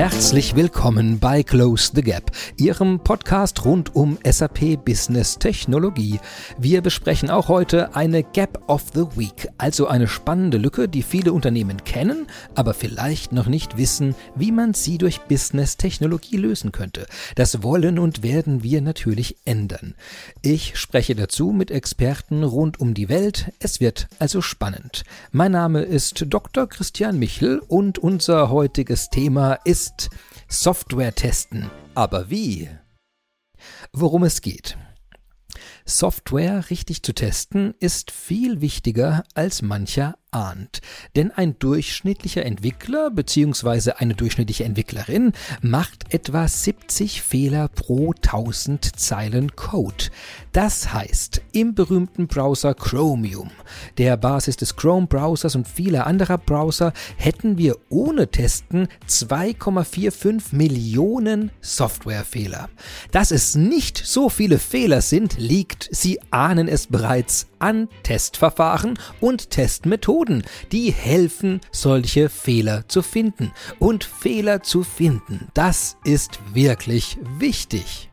Herzlich willkommen bei Close the Gap, Ihrem Podcast rund um SAP Business Technologie. Wir besprechen auch heute eine Gap of the Week, also eine spannende Lücke, die viele Unternehmen kennen, aber vielleicht noch nicht wissen, wie man sie durch Business Technologie lösen könnte. Das wollen und werden wir natürlich ändern. Ich spreche dazu mit Experten rund um die Welt. Es wird also spannend. Mein Name ist Dr. Christian Michel und unser heutiges Thema ist ist Software testen. Aber wie? Worum es geht. Software richtig zu testen ist viel wichtiger als mancher ahnt. Denn ein durchschnittlicher Entwickler bzw. eine durchschnittliche Entwicklerin macht etwa 70 Fehler pro 1000 Zeilen Code. Das heißt, im berühmten Browser Chromium, der Basis des Chrome-Browsers und vieler anderer Browser, hätten wir ohne Testen 2,45 Millionen Softwarefehler. Dass es nicht so viele Fehler sind, liegt, Sie ahnen es bereits, an Testverfahren und Testmethoden, die helfen, solche Fehler zu finden. Und Fehler zu finden, das ist wirklich wichtig.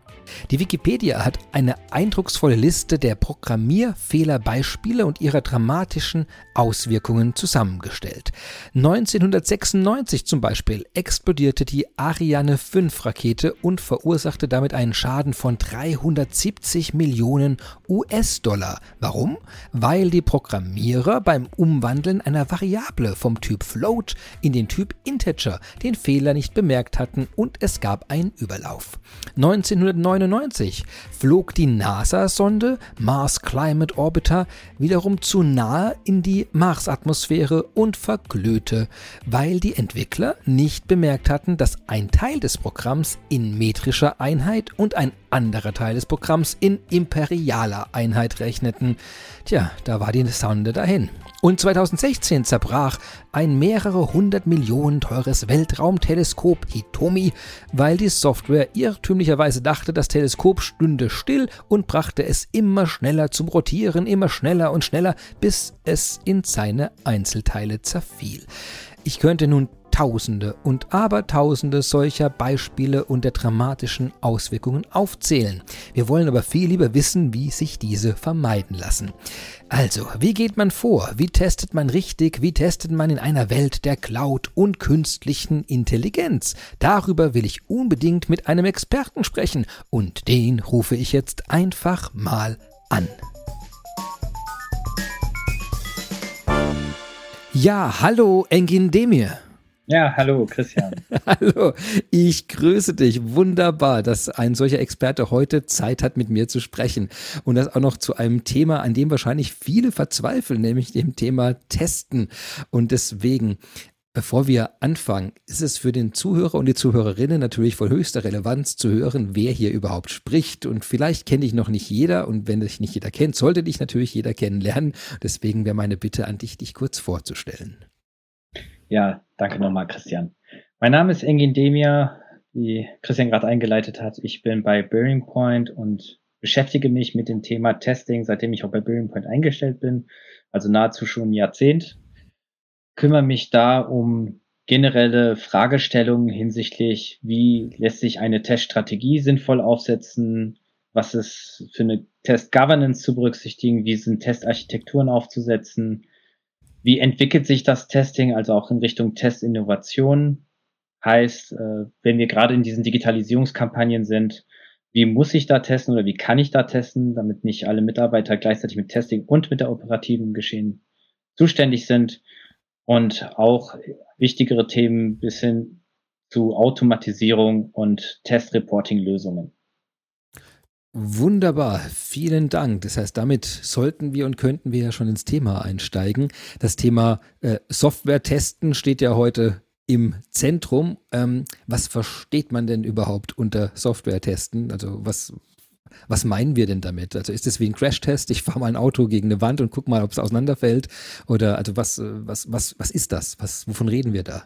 Die Wikipedia hat eine eindrucksvolle Liste der Programmierfehlerbeispiele und ihrer dramatischen Auswirkungen zusammengestellt. 1996 zum Beispiel explodierte die Ariane 5 Rakete und verursachte damit einen Schaden von 370 Millionen US-Dollar. Warum? Weil die Programmierer beim Umwandeln einer Variable vom Typ Float in den Typ Integer den Fehler nicht bemerkt hatten und es gab einen Überlauf. 1999 flog die NASA-Sonde Mars Climate Orbiter wiederum zu nahe in die Marsatmosphäre und verglühte, weil die Entwickler nicht bemerkt hatten, dass ein Teil des Programms in metrischer Einheit und ein anderer Teil des Programms in imperialer Einheit rechneten. Tja, da war die Sonde dahin. Und 2016 zerbrach ein mehrere hundert Millionen teures Weltraumteleskop Hitomi, weil die Software irrtümlicherweise dachte, das Teleskop stünde still und brachte es immer schneller zum Rotieren, immer schneller und schneller, bis es in seine Einzelteile zerfiel. Ich könnte nun Tausende und Abertausende solcher Beispiele und der dramatischen Auswirkungen aufzählen. Wir wollen aber viel lieber wissen, wie sich diese vermeiden lassen. Also, wie geht man vor? Wie testet man richtig? Wie testet man in einer Welt der Cloud und künstlichen Intelligenz? Darüber will ich unbedingt mit einem Experten sprechen und den rufe ich jetzt einfach mal an. Ja, hallo Engin Demir. Ja, hallo Christian. hallo, ich grüße dich. Wunderbar, dass ein solcher Experte heute Zeit hat, mit mir zu sprechen. Und das auch noch zu einem Thema, an dem wahrscheinlich viele verzweifeln, nämlich dem Thema Testen. Und deswegen, bevor wir anfangen, ist es für den Zuhörer und die Zuhörerinnen natürlich von höchster Relevanz zu hören, wer hier überhaupt spricht. Und vielleicht kenne ich noch nicht jeder. Und wenn dich nicht jeder kennt, sollte dich natürlich jeder kennenlernen. Deswegen wäre meine Bitte an dich, dich kurz vorzustellen. Ja, danke nochmal, Christian. Mein Name ist Engin Demir, wie Christian gerade eingeleitet hat. Ich bin bei Bearing Point und beschäftige mich mit dem Thema Testing, seitdem ich auch bei Bearing Point eingestellt bin, also nahezu schon ein Jahrzehnt. Kümmere mich da um generelle Fragestellungen hinsichtlich, wie lässt sich eine Teststrategie sinnvoll aufsetzen, was ist für eine Test-Governance zu berücksichtigen, wie sind Testarchitekturen aufzusetzen, wie entwickelt sich das Testing, also auch in Richtung Testinnovation? Heißt, äh, wenn wir gerade in diesen Digitalisierungskampagnen sind, wie muss ich da testen oder wie kann ich da testen, damit nicht alle Mitarbeiter gleichzeitig mit Testing und mit der operativen Geschehen zuständig sind und auch wichtigere Themen bis hin zu Automatisierung und Testreporting-Lösungen. Wunderbar, vielen Dank. Das heißt, damit sollten wir und könnten wir ja schon ins Thema einsteigen. Das Thema äh, Software testen steht ja heute im Zentrum. Ähm, was versteht man denn überhaupt unter Software testen? Also was, was meinen wir denn damit? Also ist es wie ein Crash-Test? Ich fahre mal ein Auto gegen eine Wand und gucke mal, ob es auseinanderfällt? Oder also was, was, was, was ist das? Was, wovon reden wir da?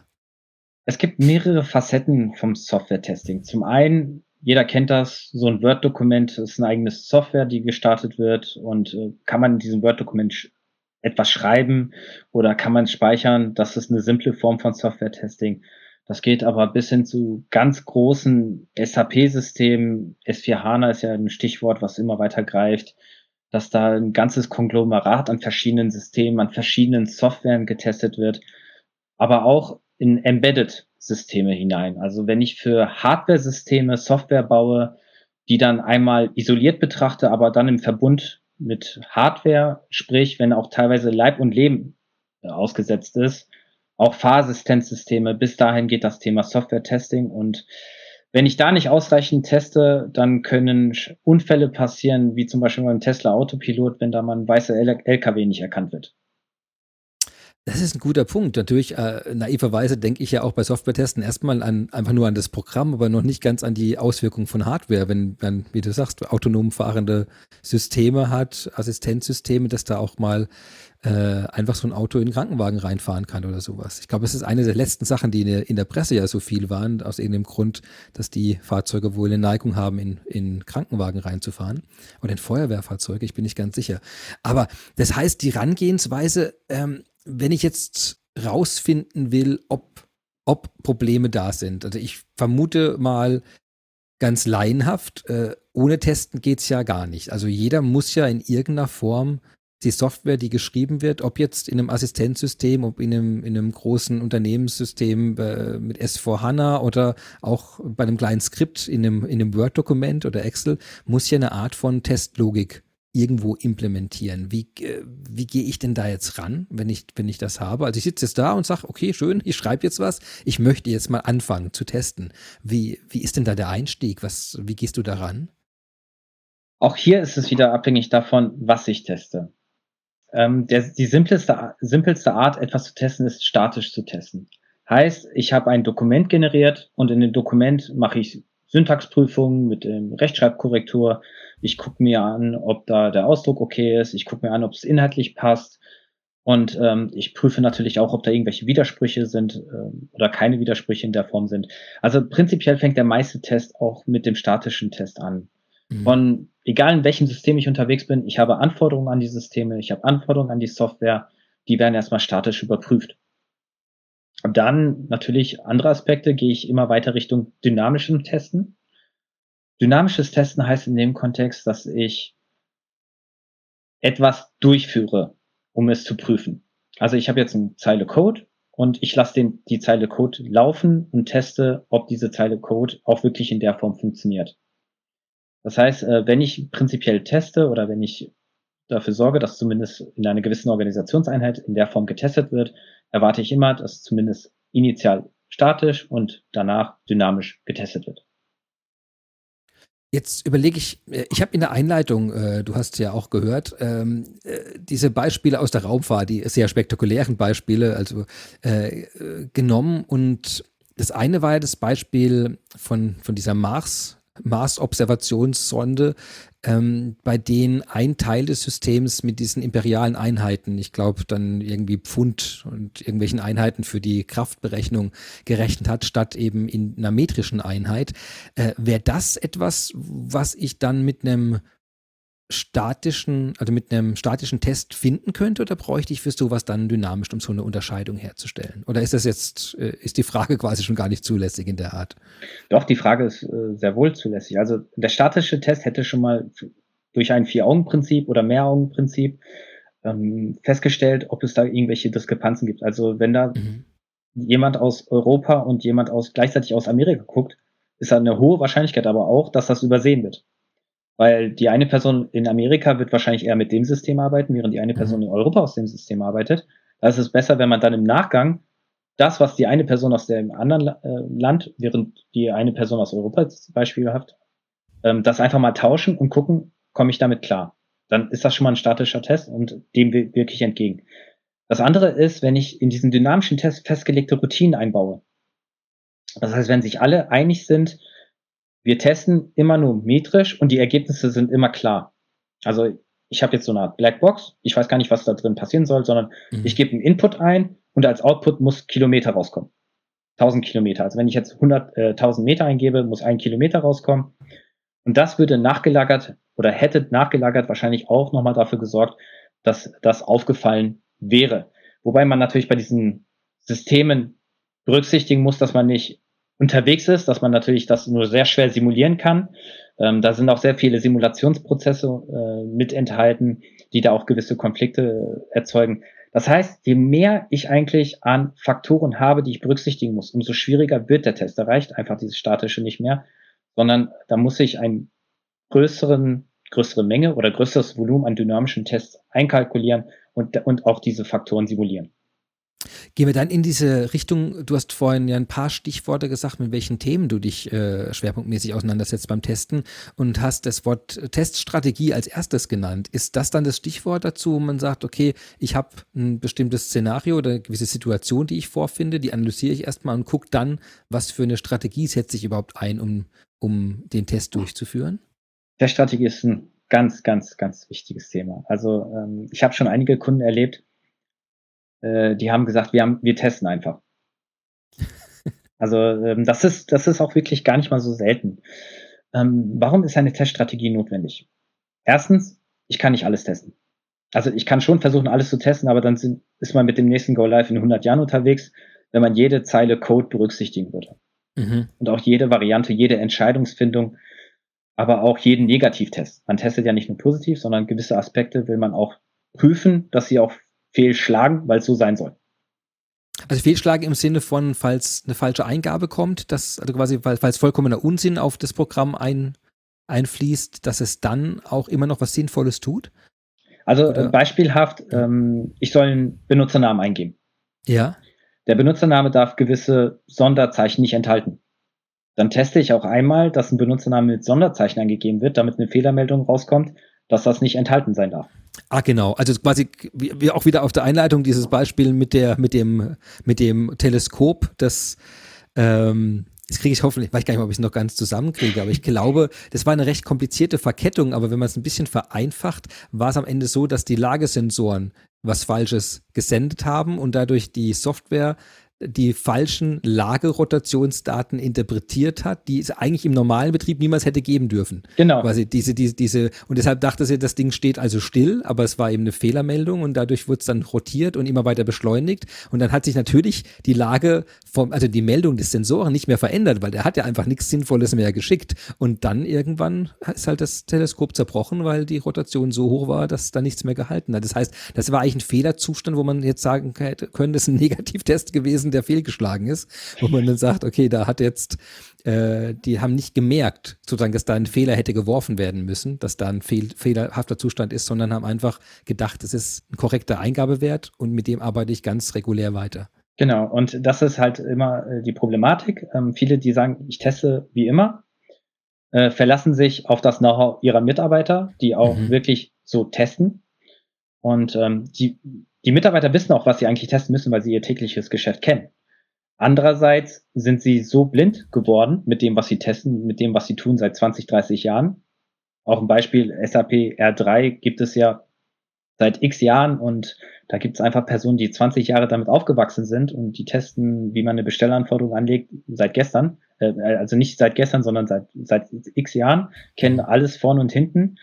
Es gibt mehrere Facetten vom Software-Testing. Zum einen jeder kennt das, so ein Word-Dokument ist eine eigene Software, die gestartet wird und äh, kann man in diesem Word-Dokument sch etwas schreiben oder kann man speichern? Das ist eine simple Form von Software-Testing. Das geht aber bis hin zu ganz großen SAP-Systemen. S4 HANA ist ja ein Stichwort, was immer weiter greift, dass da ein ganzes Konglomerat an verschiedenen Systemen, an verschiedenen Softwaren getestet wird, aber auch in Embedded-Systeme hinein. Also wenn ich für Hardware-Systeme Software baue, die dann einmal isoliert betrachte, aber dann im Verbund mit Hardware, sprich, wenn auch teilweise Leib und Leben äh, ausgesetzt ist, auch Fahrassistenzsysteme, bis dahin geht das Thema Software-Testing und wenn ich da nicht ausreichend teste, dann können Unfälle passieren, wie zum Beispiel beim Tesla Autopilot, wenn da mal ein weißer LKW nicht erkannt wird. Das ist ein guter Punkt. Natürlich, äh, naiverweise denke ich ja auch bei Software-Testen erstmal an, einfach nur an das Programm, aber noch nicht ganz an die Auswirkungen von Hardware. Wenn man, wie du sagst, autonom fahrende Systeme hat, Assistenzsysteme, dass da auch mal äh, einfach so ein Auto in den Krankenwagen reinfahren kann oder sowas. Ich glaube, es ist eine der letzten Sachen, die in der, in der Presse ja so viel waren, aus irgendeinem Grund, dass die Fahrzeuge wohl eine Neigung haben, in, in Krankenwagen reinzufahren oder in Feuerwehrfahrzeuge, ich bin nicht ganz sicher. Aber das heißt, die Rangehensweise ähm, wenn ich jetzt rausfinden will, ob, ob Probleme da sind. Also ich vermute mal ganz laienhaft, äh, ohne Testen geht es ja gar nicht. Also jeder muss ja in irgendeiner Form die Software, die geschrieben wird, ob jetzt in einem Assistenzsystem, ob in einem, in einem großen Unternehmenssystem äh, mit S4HANA oder auch bei einem kleinen Skript in einem, in einem Word-Dokument oder Excel, muss ja eine Art von Testlogik irgendwo implementieren. Wie, äh, wie gehe ich denn da jetzt ran, wenn ich, wenn ich das habe? Also ich sitze jetzt da und sage, okay, schön, ich schreibe jetzt was, ich möchte jetzt mal anfangen zu testen. Wie, wie ist denn da der Einstieg? Was, wie gehst du daran? Auch hier ist es wieder abhängig davon, was ich teste. Ähm, der, die simpleste, simpelste Art, etwas zu testen, ist statisch zu testen. Heißt, ich habe ein Dokument generiert und in dem Dokument mache ich Syntaxprüfungen mit ähm, Rechtschreibkorrektur, ich gucke mir an, ob da der Ausdruck okay ist. Ich gucke mir an, ob es inhaltlich passt. Und ähm, ich prüfe natürlich auch, ob da irgendwelche Widersprüche sind ähm, oder keine Widersprüche in der Form sind. Also prinzipiell fängt der meiste Test auch mit dem statischen Test an. Mhm. Von egal in welchem System ich unterwegs bin, ich habe Anforderungen an die Systeme, ich habe Anforderungen an die Software, die werden erstmal statisch überprüft. Dann natürlich andere Aspekte, gehe ich immer weiter Richtung dynamischem Testen. Dynamisches Testen heißt in dem Kontext, dass ich etwas durchführe, um es zu prüfen. Also ich habe jetzt eine Zeile Code und ich lasse den, die Zeile Code laufen und teste, ob diese Zeile Code auch wirklich in der Form funktioniert. Das heißt, äh, wenn ich prinzipiell teste oder wenn ich dafür sorge, dass zumindest in einer gewissen Organisationseinheit in der Form getestet wird, erwarte ich immer, dass zumindest initial statisch und danach dynamisch getestet wird. Jetzt überlege ich, äh, ich habe in der Einleitung, äh, du hast ja auch gehört, ähm, äh, diese Beispiele aus der Raumfahrt, die sehr spektakulären Beispiele, also äh, genommen. Und das eine war ja das Beispiel von, von dieser Mars, Mars-Observationssonde, ähm, bei denen ein Teil des Systems mit diesen imperialen Einheiten, ich glaube dann irgendwie Pfund und irgendwelchen Einheiten für die Kraftberechnung gerechnet hat, statt eben in einer metrischen Einheit. Äh, Wäre das etwas, was ich dann mit einem statischen, also mit einem statischen Test finden könnte oder bräuchte ich für sowas dann dynamisch, um so eine Unterscheidung herzustellen? Oder ist das jetzt, äh, ist die Frage quasi schon gar nicht zulässig in der Art? Doch, die Frage ist äh, sehr wohl zulässig. Also der statische Test hätte schon mal durch ein Vier-Augen-Prinzip oder Mehr-Augen-Prinzip ähm, festgestellt, ob es da irgendwelche Diskrepanzen gibt. Also wenn da mhm. jemand aus Europa und jemand aus gleichzeitig aus Amerika guckt, ist da eine hohe Wahrscheinlichkeit aber auch, dass das übersehen wird. Weil die eine Person in Amerika wird wahrscheinlich eher mit dem System arbeiten, während die eine Person mhm. in Europa aus dem System arbeitet. Da ist es besser, wenn man dann im Nachgang das, was die eine Person aus dem anderen äh, Land, während die eine Person aus Europa zum Beispiel hat, ähm, das einfach mal tauschen und gucken, komme ich damit klar. Dann ist das schon mal ein statischer Test und dem wirklich entgegen. Das andere ist, wenn ich in diesen dynamischen Test festgelegte Routinen einbaue. Das heißt, wenn sich alle einig sind, wir testen immer nur metrisch und die Ergebnisse sind immer klar. Also ich habe jetzt so eine Art Blackbox, ich weiß gar nicht, was da drin passieren soll, sondern mhm. ich gebe einen Input ein und als Output muss Kilometer rauskommen. 1000 Kilometer. Also wenn ich jetzt 100, äh, 1000 Meter eingebe, muss ein Kilometer rauskommen. Und das würde nachgelagert oder hätte nachgelagert wahrscheinlich auch nochmal dafür gesorgt, dass das aufgefallen wäre. Wobei man natürlich bei diesen Systemen berücksichtigen muss, dass man nicht unterwegs ist, dass man natürlich das nur sehr schwer simulieren kann. Ähm, da sind auch sehr viele Simulationsprozesse äh, mit enthalten, die da auch gewisse Konflikte erzeugen. Das heißt, je mehr ich eigentlich an Faktoren habe, die ich berücksichtigen muss, umso schwieriger wird der Test. Da reicht einfach dieses statische nicht mehr, sondern da muss ich einen größeren, größere Menge oder größeres Volumen an dynamischen Tests einkalkulieren und, und auch diese Faktoren simulieren. Gehen wir dann in diese Richtung, du hast vorhin ja ein paar Stichworte gesagt, mit welchen Themen du dich äh, schwerpunktmäßig auseinandersetzt beim Testen und hast das Wort Teststrategie als erstes genannt. Ist das dann das Stichwort dazu, wo man sagt, okay, ich habe ein bestimmtes Szenario oder eine gewisse Situation, die ich vorfinde, die analysiere ich erstmal und gucke dann, was für eine Strategie setze ich überhaupt ein, um, um den Test durchzuführen? Teststrategie ist ein ganz, ganz, ganz wichtiges Thema. Also ähm, ich habe schon einige Kunden erlebt, äh, die haben gesagt, wir haben, wir testen einfach. Also ähm, das ist, das ist auch wirklich gar nicht mal so selten. Ähm, warum ist eine Teststrategie notwendig? Erstens, ich kann nicht alles testen. Also ich kann schon versuchen, alles zu testen, aber dann sind, ist man mit dem nächsten Go Live in 100 Jahren unterwegs, wenn man jede Zeile Code berücksichtigen würde. Mhm. Und auch jede Variante, jede Entscheidungsfindung, aber auch jeden Negativtest. Man testet ja nicht nur positiv, sondern gewisse Aspekte will man auch prüfen, dass sie auch fehlschlagen, weil es so sein soll. Also fehlschlagen im Sinne von, falls eine falsche Eingabe kommt, dass, also quasi, falls vollkommener Unsinn auf das Programm ein, einfließt, dass es dann auch immer noch was Sinnvolles tut? Also Oder? beispielhaft, ähm, ich soll einen Benutzernamen eingeben. Ja. Der Benutzername darf gewisse Sonderzeichen nicht enthalten. Dann teste ich auch einmal, dass ein Benutzername mit Sonderzeichen angegeben wird, damit eine Fehlermeldung rauskommt, dass das nicht enthalten sein darf. Ah, genau. Also quasi wie, auch wieder auf der Einleitung dieses Beispiel mit der, mit dem, mit dem Teleskop, das ähm, das kriege ich hoffentlich, weiß gar nicht ob ich es noch ganz zusammenkriege, aber ich glaube, das war eine recht komplizierte Verkettung, aber wenn man es ein bisschen vereinfacht, war es am Ende so, dass die Lagesensoren was Falsches gesendet haben und dadurch die Software die falschen Lagerrotationsdaten interpretiert hat, die es eigentlich im normalen Betrieb niemals hätte geben dürfen. Genau. Quasi diese, diese, diese, und deshalb dachte sie, das Ding steht also still, aber es war eben eine Fehlermeldung und dadurch wurde es dann rotiert und immer weiter beschleunigt. Und dann hat sich natürlich die Lage vom, also die Meldung des Sensoren nicht mehr verändert, weil der hat ja einfach nichts Sinnvolles mehr geschickt. Und dann irgendwann ist halt das Teleskop zerbrochen, weil die Rotation so hoch war, dass da nichts mehr gehalten hat. Das heißt, das war eigentlich ein Fehlerzustand, wo man jetzt sagen können, das ist ein Negativtest gewesen, der fehlgeschlagen ist, wo man dann sagt, okay, da hat jetzt, äh, die haben nicht gemerkt, sozusagen, dass da ein Fehler hätte geworfen werden müssen, dass da ein fehl, fehlerhafter Zustand ist, sondern haben einfach gedacht, es ist ein korrekter Eingabewert und mit dem arbeite ich ganz regulär weiter. Genau, und das ist halt immer äh, die Problematik. Ähm, viele, die sagen, ich teste wie immer, äh, verlassen sich auf das Know-how ihrer Mitarbeiter, die auch mhm. wirklich so testen. Und ähm, die, die Mitarbeiter wissen auch, was sie eigentlich testen müssen, weil sie ihr tägliches Geschäft kennen. Andererseits sind sie so blind geworden mit dem, was sie testen, mit dem, was sie tun seit 20, 30 Jahren. Auch ein Beispiel SAP R3 gibt es ja seit x Jahren und da gibt es einfach Personen, die 20 Jahre damit aufgewachsen sind und die testen, wie man eine Bestellanforderung anlegt, seit gestern. Äh, also nicht seit gestern, sondern seit, seit x Jahren, kennen alles vorne und hinten.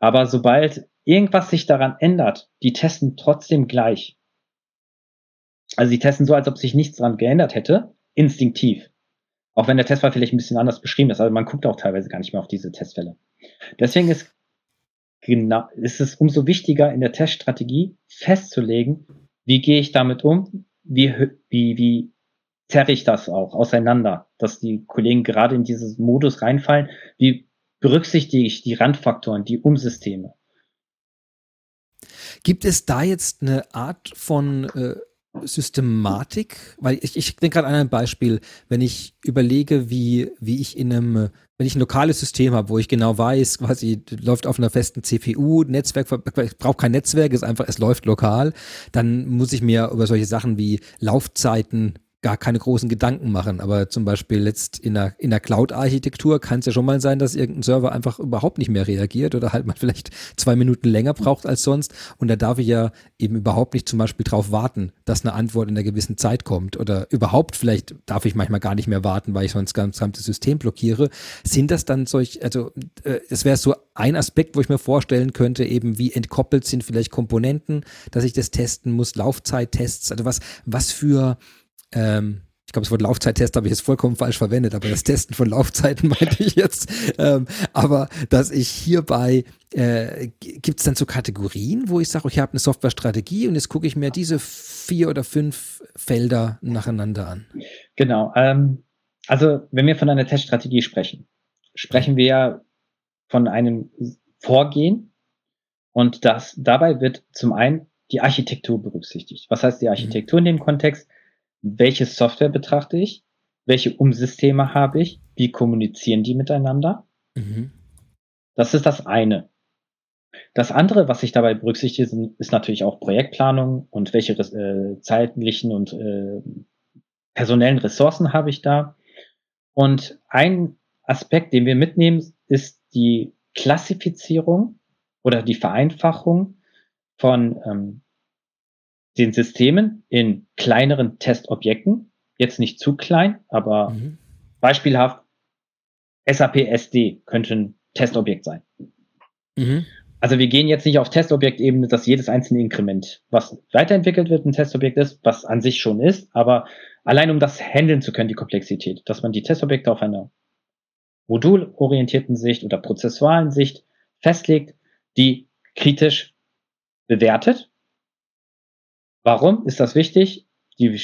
Aber sobald irgendwas sich daran ändert, die testen trotzdem gleich. Also die testen so, als ob sich nichts daran geändert hätte, instinktiv. Auch wenn der Testfall vielleicht ein bisschen anders beschrieben ist, also man guckt auch teilweise gar nicht mehr auf diese Testfälle. Deswegen ist genau, ist es umso wichtiger in der Teststrategie festzulegen, wie gehe ich damit um, wie, wie, wie zerre ich das auch auseinander, dass die Kollegen gerade in dieses Modus reinfallen, wie berücksichtige ich die Randfaktoren, die Umsysteme. Gibt es da jetzt eine Art von äh, Systematik? Weil ich, ich denke gerade an ein Beispiel, wenn ich überlege, wie, wie ich in einem, wenn ich ein lokales System habe, wo ich genau weiß, quasi läuft auf einer festen CPU, Netzwerk, ich brauche kein Netzwerk, ist einfach, es läuft lokal, dann muss ich mir über solche Sachen wie Laufzeiten gar keine großen Gedanken machen. Aber zum Beispiel jetzt in der, in der Cloud-Architektur kann es ja schon mal sein, dass irgendein Server einfach überhaupt nicht mehr reagiert oder halt mal vielleicht zwei Minuten länger braucht als sonst. Und da darf ich ja eben überhaupt nicht zum Beispiel drauf warten, dass eine Antwort in einer gewissen Zeit kommt. Oder überhaupt vielleicht darf ich manchmal gar nicht mehr warten, weil ich sonst das ganze System blockiere. Sind das dann solch, also äh, das wäre so ein Aspekt, wo ich mir vorstellen könnte, eben wie entkoppelt sind vielleicht Komponenten, dass ich das testen muss, Laufzeittests, also was, was für ähm, glaube, das Wort Laufzeittest habe ich jetzt vollkommen falsch verwendet, aber das Testen von Laufzeiten meinte ich jetzt. Ähm, aber dass ich hierbei, äh, gibt es dann so Kategorien, wo ich sage, ich habe eine Softwarestrategie und jetzt gucke ich mir diese vier oder fünf Felder nacheinander an. Genau. Ähm, also wenn wir von einer Teststrategie sprechen, sprechen wir ja von einem Vorgehen und das dabei wird zum einen die Architektur berücksichtigt. Was heißt die Architektur in dem Kontext? Welche Software betrachte ich? Welche Umsysteme habe ich? Wie kommunizieren die miteinander? Mhm. Das ist das eine. Das andere, was ich dabei berücksichtige, ist natürlich auch Projektplanung und welche äh, zeitlichen und äh, personellen Ressourcen habe ich da. Und ein Aspekt, den wir mitnehmen, ist die Klassifizierung oder die Vereinfachung von ähm, den Systemen in kleineren Testobjekten. Jetzt nicht zu klein, aber mhm. beispielhaft SAP SD könnte ein Testobjekt sein. Mhm. Also wir gehen jetzt nicht auf Testobjektebene, dass jedes einzelne Inkrement, was weiterentwickelt wird, ein Testobjekt ist, was an sich schon ist, aber allein um das handeln zu können, die Komplexität, dass man die Testobjekte auf einer modulorientierten Sicht oder prozessualen Sicht festlegt, die kritisch bewertet. Warum ist das wichtig? Die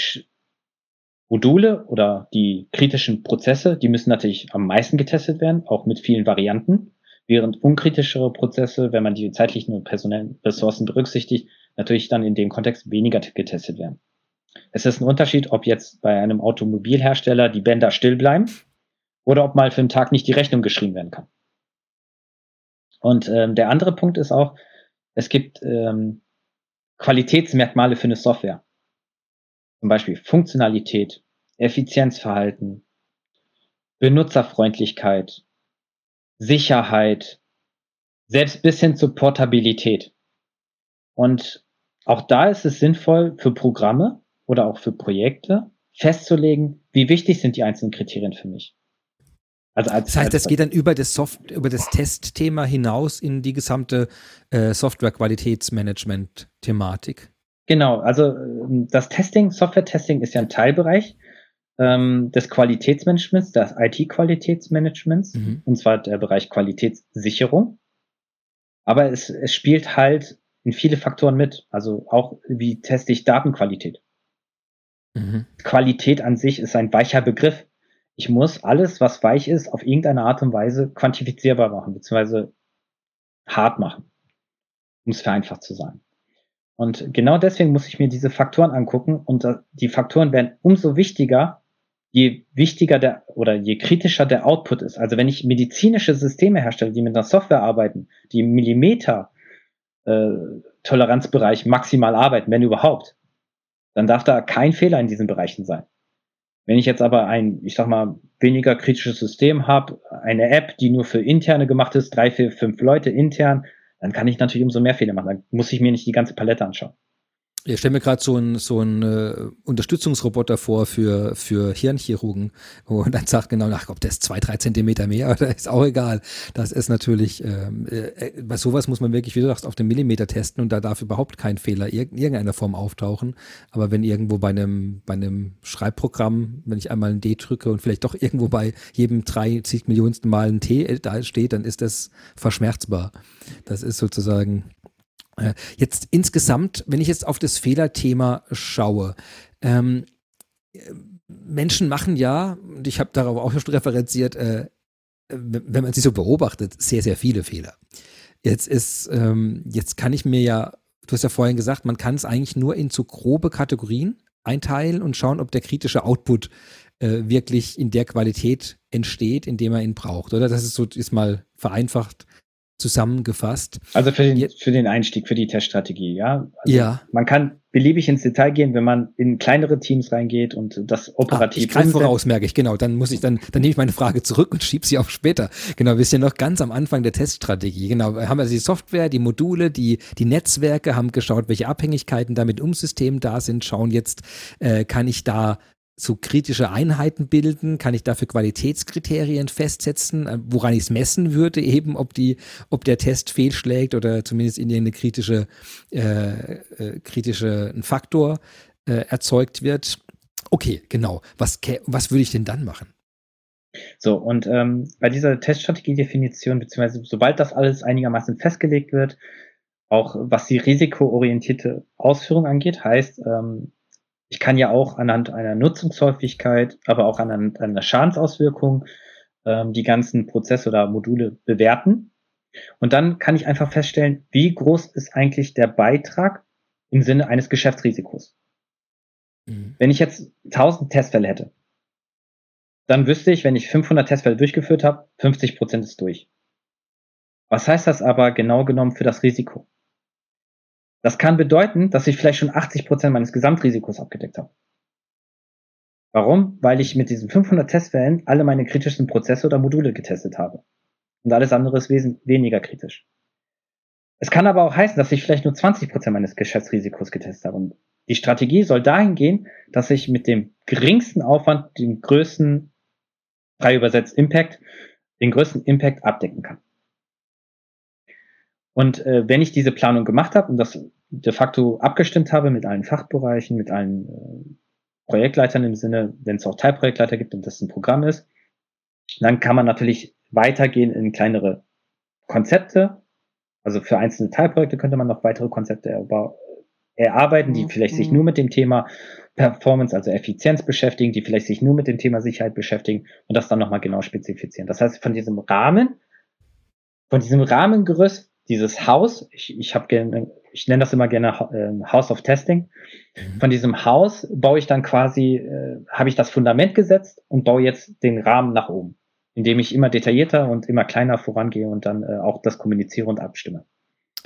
Module oder die kritischen Prozesse, die müssen natürlich am meisten getestet werden, auch mit vielen Varianten, während unkritischere Prozesse, wenn man die zeitlichen und personellen Ressourcen berücksichtigt, natürlich dann in dem Kontext weniger getestet werden. Es ist ein Unterschied, ob jetzt bei einem Automobilhersteller die Bänder still bleiben oder ob mal für einen Tag nicht die Rechnung geschrieben werden kann. Und ähm, der andere Punkt ist auch, es gibt ähm, Qualitätsmerkmale für eine Software. Zum Beispiel Funktionalität, Effizienzverhalten, Benutzerfreundlichkeit, Sicherheit, selbst bis hin zur Portabilität. Und auch da ist es sinnvoll für Programme oder auch für Projekte festzulegen, wie wichtig sind die einzelnen Kriterien für mich. Also als, das heißt, das geht dann über das Soft, über das Testthema hinaus in die gesamte äh, Software-Qualitätsmanagement-Thematik. Genau, also ähm, das Testing, Software-Testing ist ja ein Teilbereich ähm, des Qualitätsmanagements, des IT-Qualitätsmanagements, mhm. und zwar der Bereich Qualitätssicherung. Aber es, es spielt halt in viele Faktoren mit. Also auch, wie teste ich Datenqualität? Mhm. Qualität an sich ist ein weicher Begriff ich muss alles, was weich ist, auf irgendeine Art und Weise quantifizierbar machen, beziehungsweise hart machen, um es vereinfacht zu sagen. Und genau deswegen muss ich mir diese Faktoren angucken und die Faktoren werden umso wichtiger, je wichtiger der oder je kritischer der Output ist. Also wenn ich medizinische Systeme herstelle, die mit einer Software arbeiten, die im Millimeter äh, Toleranzbereich maximal arbeiten, wenn überhaupt, dann darf da kein Fehler in diesen Bereichen sein. Wenn ich jetzt aber ein, ich sag mal, weniger kritisches System habe, eine App, die nur für interne gemacht ist, drei, vier, fünf Leute intern, dann kann ich natürlich umso mehr Fehler machen. Dann muss ich mir nicht die ganze Palette anschauen. Ich stelle mir gerade so einen so äh, Unterstützungsroboter vor für, für Hirnchirurgen, wo dann sagt genau, ach, ob der ist zwei, drei Zentimeter mehr oder ist auch egal. Das ist natürlich, ähm, äh, bei sowas muss man wirklich, wie du sagst, auf den Millimeter testen und da darf überhaupt kein Fehler in irgendeiner Form auftauchen. Aber wenn irgendwo bei einem, bei Schreibprogramm, wenn ich einmal ein D drücke und vielleicht doch irgendwo bei jedem 30 Millionsten Mal ein T da steht, dann ist das verschmerzbar. Das ist sozusagen äh, jetzt insgesamt, wenn ich jetzt auf das Fehlerthema schaue, ähm, Menschen machen ja, und ich habe darauf auch schon referenziert, äh, wenn man sie so beobachtet, sehr, sehr viele Fehler. Jetzt ist, ähm, jetzt kann ich mir ja, du hast ja vorhin gesagt, man kann es eigentlich nur in zu grobe Kategorien einteilen und schauen, ob der kritische Output äh, wirklich in der Qualität entsteht, in dem er ihn braucht, oder? Das ist so, ist mal vereinfacht zusammengefasst. Also für den, für den Einstieg, für die Teststrategie, ja? Also ja. Man kann beliebig ins Detail gehen, wenn man in kleinere Teams reingeht und das operativ. Ah, ich greife voraus, merke ich, genau. Dann muss ich dann, dann nehme ich meine Frage zurück und schiebe sie auf später. Genau, wir sind ja noch ganz am Anfang der Teststrategie. Genau, wir haben also die Software, die Module, die, die Netzwerke, haben geschaut, welche Abhängigkeiten da mit Umsystemen da sind, schauen jetzt, äh, kann ich da so kritische Einheiten bilden? Kann ich dafür Qualitätskriterien festsetzen, äh, woran ich es messen würde, eben ob die, ob der Test fehlschlägt oder zumindest in irgendeine kritische, äh, äh, kritische ein Faktor äh, erzeugt wird? Okay, genau. Was, was würde ich denn dann machen? So, und ähm, bei dieser Teststrategiedefinition, beziehungsweise sobald das alles einigermaßen festgelegt wird, auch was die risikoorientierte Ausführung angeht, heißt, ähm, ich kann ja auch anhand einer Nutzungshäufigkeit, aber auch anhand einer Schadensauswirkung ähm, die ganzen Prozesse oder Module bewerten. Und dann kann ich einfach feststellen, wie groß ist eigentlich der Beitrag im Sinne eines Geschäftsrisikos. Mhm. Wenn ich jetzt 1000 Testfälle hätte, dann wüsste ich, wenn ich 500 Testfälle durchgeführt habe, 50 Prozent ist durch. Was heißt das aber genau genommen für das Risiko? Das kann bedeuten, dass ich vielleicht schon 80 Prozent meines Gesamtrisikos abgedeckt habe. Warum? Weil ich mit diesen 500 Testfällen alle meine kritischen Prozesse oder Module getestet habe. Und alles andere ist weniger kritisch. Es kann aber auch heißen, dass ich vielleicht nur 20 Prozent meines Geschäftsrisikos getestet habe. Und die Strategie soll dahin gehen, dass ich mit dem geringsten Aufwand den größten, frei übersetzt Impact, den größten Impact abdecken kann. Und äh, wenn ich diese Planung gemacht habe und das de facto abgestimmt habe mit allen Fachbereichen, mit allen äh, Projektleitern im Sinne, wenn es auch Teilprojektleiter gibt und das ein Programm ist, dann kann man natürlich weitergehen in kleinere Konzepte. Also für einzelne Teilprojekte könnte man noch weitere Konzepte erarbeiten, die vielleicht sich mhm. nur mit dem Thema Performance, also Effizienz beschäftigen, die vielleicht sich nur mit dem Thema Sicherheit beschäftigen und das dann nochmal genau spezifizieren. Das heißt, von diesem Rahmen, von diesem Rahmengerüst dieses Haus, ich, ich habe gerne, ich nenne das immer gerne äh, House of Testing. Mhm. Von diesem Haus baue ich dann quasi, äh, habe ich das Fundament gesetzt und baue jetzt den Rahmen nach oben, indem ich immer detaillierter und immer kleiner vorangehe und dann äh, auch das kommuniziere und abstimme.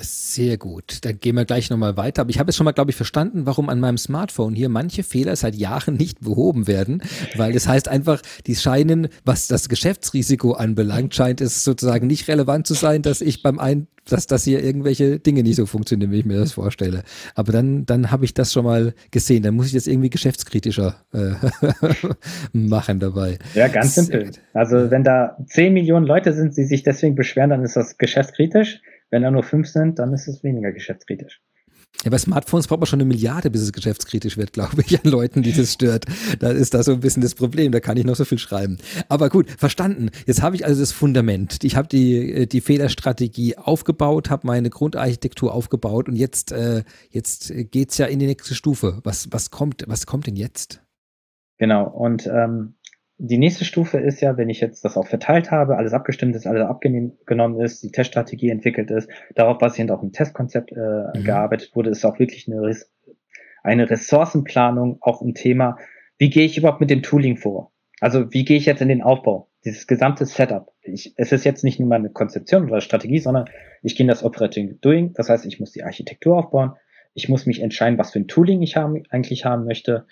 Sehr gut. Dann gehen wir gleich nochmal weiter. Aber ich habe jetzt schon mal, glaube ich, verstanden, warum an meinem Smartphone hier manche Fehler seit Jahren nicht behoben werden. Weil das heißt einfach, die scheinen, was das Geschäftsrisiko anbelangt, scheint es sozusagen nicht relevant zu sein, dass ich beim ein, dass, dass hier irgendwelche Dinge nicht so funktionieren, wie ich mir das vorstelle. Aber dann, dann habe ich das schon mal gesehen. Dann muss ich das irgendwie geschäftskritischer äh, machen dabei. Ja, ganz simpel. Also wenn da 10 Millionen Leute sind, die sich deswegen beschweren, dann ist das geschäftskritisch. Wenn da nur fünf sind, dann ist es weniger geschäftskritisch. Ja, bei Smartphones braucht man schon eine Milliarde, bis es geschäftskritisch wird, glaube ich, an Leuten, die das stört. Da ist da so ein bisschen das Problem, da kann ich noch so viel schreiben. Aber gut, verstanden. Jetzt habe ich also das Fundament. Ich habe die, die Fehlerstrategie aufgebaut, habe meine Grundarchitektur aufgebaut und jetzt, äh, jetzt geht's ja in die nächste Stufe. Was, was, kommt, was kommt denn jetzt? Genau, und ähm, die nächste Stufe ist ja, wenn ich jetzt das auch verteilt habe, alles abgestimmt ist, alles abgenommen ist, die Teststrategie entwickelt ist, darauf basierend auch ein Testkonzept äh, mhm. gearbeitet wurde, ist auch wirklich eine, eine Ressourcenplanung auch ein Thema. Wie gehe ich überhaupt mit dem Tooling vor? Also wie gehe ich jetzt in den Aufbau? Dieses gesamte Setup. Ich, es ist jetzt nicht nur meine Konzeption oder Strategie, sondern ich gehe in das Operating Doing. Das heißt, ich muss die Architektur aufbauen. Ich muss mich entscheiden, was für ein Tooling ich haben, eigentlich haben möchte.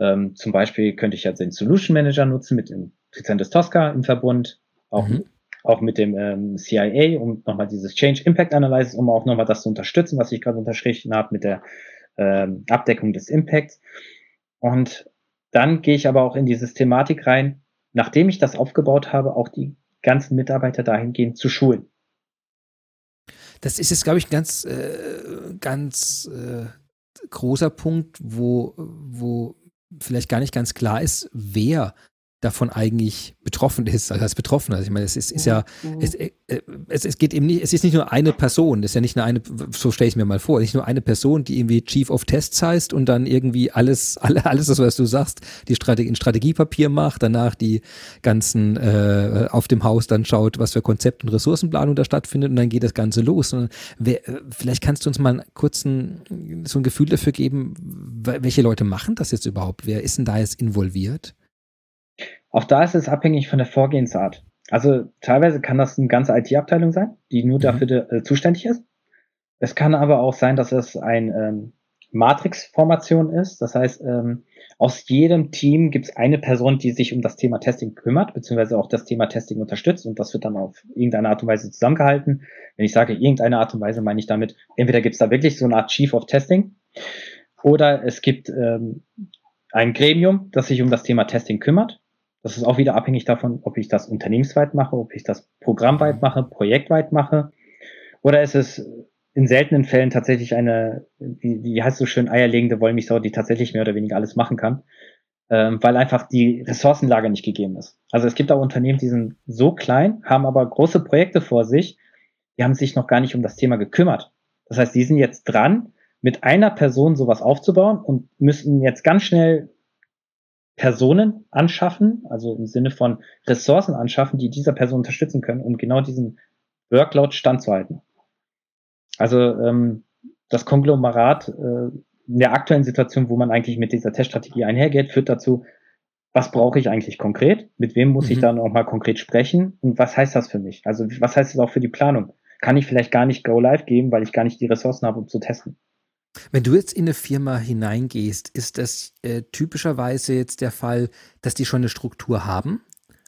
Ähm, zum Beispiel könnte ich jetzt den Solution Manager nutzen mit dem Tricentis Tosca im Verbund, auch, mhm. auch mit dem ähm, CIA, um nochmal dieses Change Impact Analysis, um auch nochmal das zu unterstützen, was ich gerade unterstrichen habe mit der ähm, Abdeckung des Impacts. Und dann gehe ich aber auch in die Systematik rein, nachdem ich das aufgebaut habe, auch die ganzen Mitarbeiter dahingehend zu schulen. Das ist jetzt, glaube ich, ein ganz, äh, ganz äh, großer Punkt, wo, wo vielleicht gar nicht ganz klar ist, wer davon eigentlich betroffen ist, also als Betroffener. Also ich meine, es ist, ist ja, mhm. es, äh, es, es geht eben nicht, es ist nicht nur eine Person, es ist ja nicht nur eine, so stelle ich mir mal vor, nicht nur eine Person, die irgendwie Chief of Tests heißt und dann irgendwie alles, alle, alles das, was du sagst, die Strategie, in Strategiepapier macht, danach die ganzen äh, auf dem Haus dann schaut, was für Konzept und Ressourcenplanung da stattfindet und dann geht das Ganze los. Und wer, äh, vielleicht kannst du uns mal einen kurzen, so ein Gefühl dafür geben, welche Leute machen das jetzt überhaupt? Wer ist denn da jetzt involviert? Auch da ist es abhängig von der Vorgehensart. Also teilweise kann das eine ganze IT-Abteilung sein, die nur mhm. dafür äh, zuständig ist. Es kann aber auch sein, dass es ein ähm, Matrix-Formation ist. Das heißt, ähm, aus jedem Team gibt es eine Person, die sich um das Thema Testing kümmert, beziehungsweise auch das Thema Testing unterstützt und das wird dann auf irgendeine Art und Weise zusammengehalten. Wenn ich sage irgendeine Art und Weise, meine ich damit, entweder gibt es da wirklich so eine Art Chief of Testing oder es gibt ähm, ein Gremium, das sich um das Thema Testing kümmert. Das ist auch wieder abhängig davon, ob ich das unternehmensweit mache, ob ich das programmweit mhm. mache, projektweit mache. Oder ist es in seltenen Fällen tatsächlich eine, wie, wie heißt so schön, eierlegende Wollmilchsau, die tatsächlich mehr oder weniger alles machen kann. ähm, weil einfach die Ressourcenlage nicht gegeben ist. Also es gibt auch Unternehmen, die sind so klein, haben aber große Projekte vor sich, die haben sich noch gar nicht um das Thema gekümmert. Das heißt, die sind jetzt dran, mit einer Person sowas aufzubauen und müssen jetzt ganz schnell Personen anschaffen, also im Sinne von Ressourcen anschaffen, die dieser Person unterstützen können, um genau diesen Workload standzuhalten. Also ähm, das Konglomerat äh, in der aktuellen Situation, wo man eigentlich mit dieser Teststrategie einhergeht, führt dazu, was brauche ich eigentlich konkret? Mit wem muss mhm. ich dann auch mal konkret sprechen? Und was heißt das für mich? Also was heißt das auch für die Planung? Kann ich vielleicht gar nicht Go Live geben, weil ich gar nicht die Ressourcen habe, um zu testen? Wenn du jetzt in eine Firma hineingehst, ist das äh, typischerweise jetzt der Fall, dass die schon eine Struktur haben?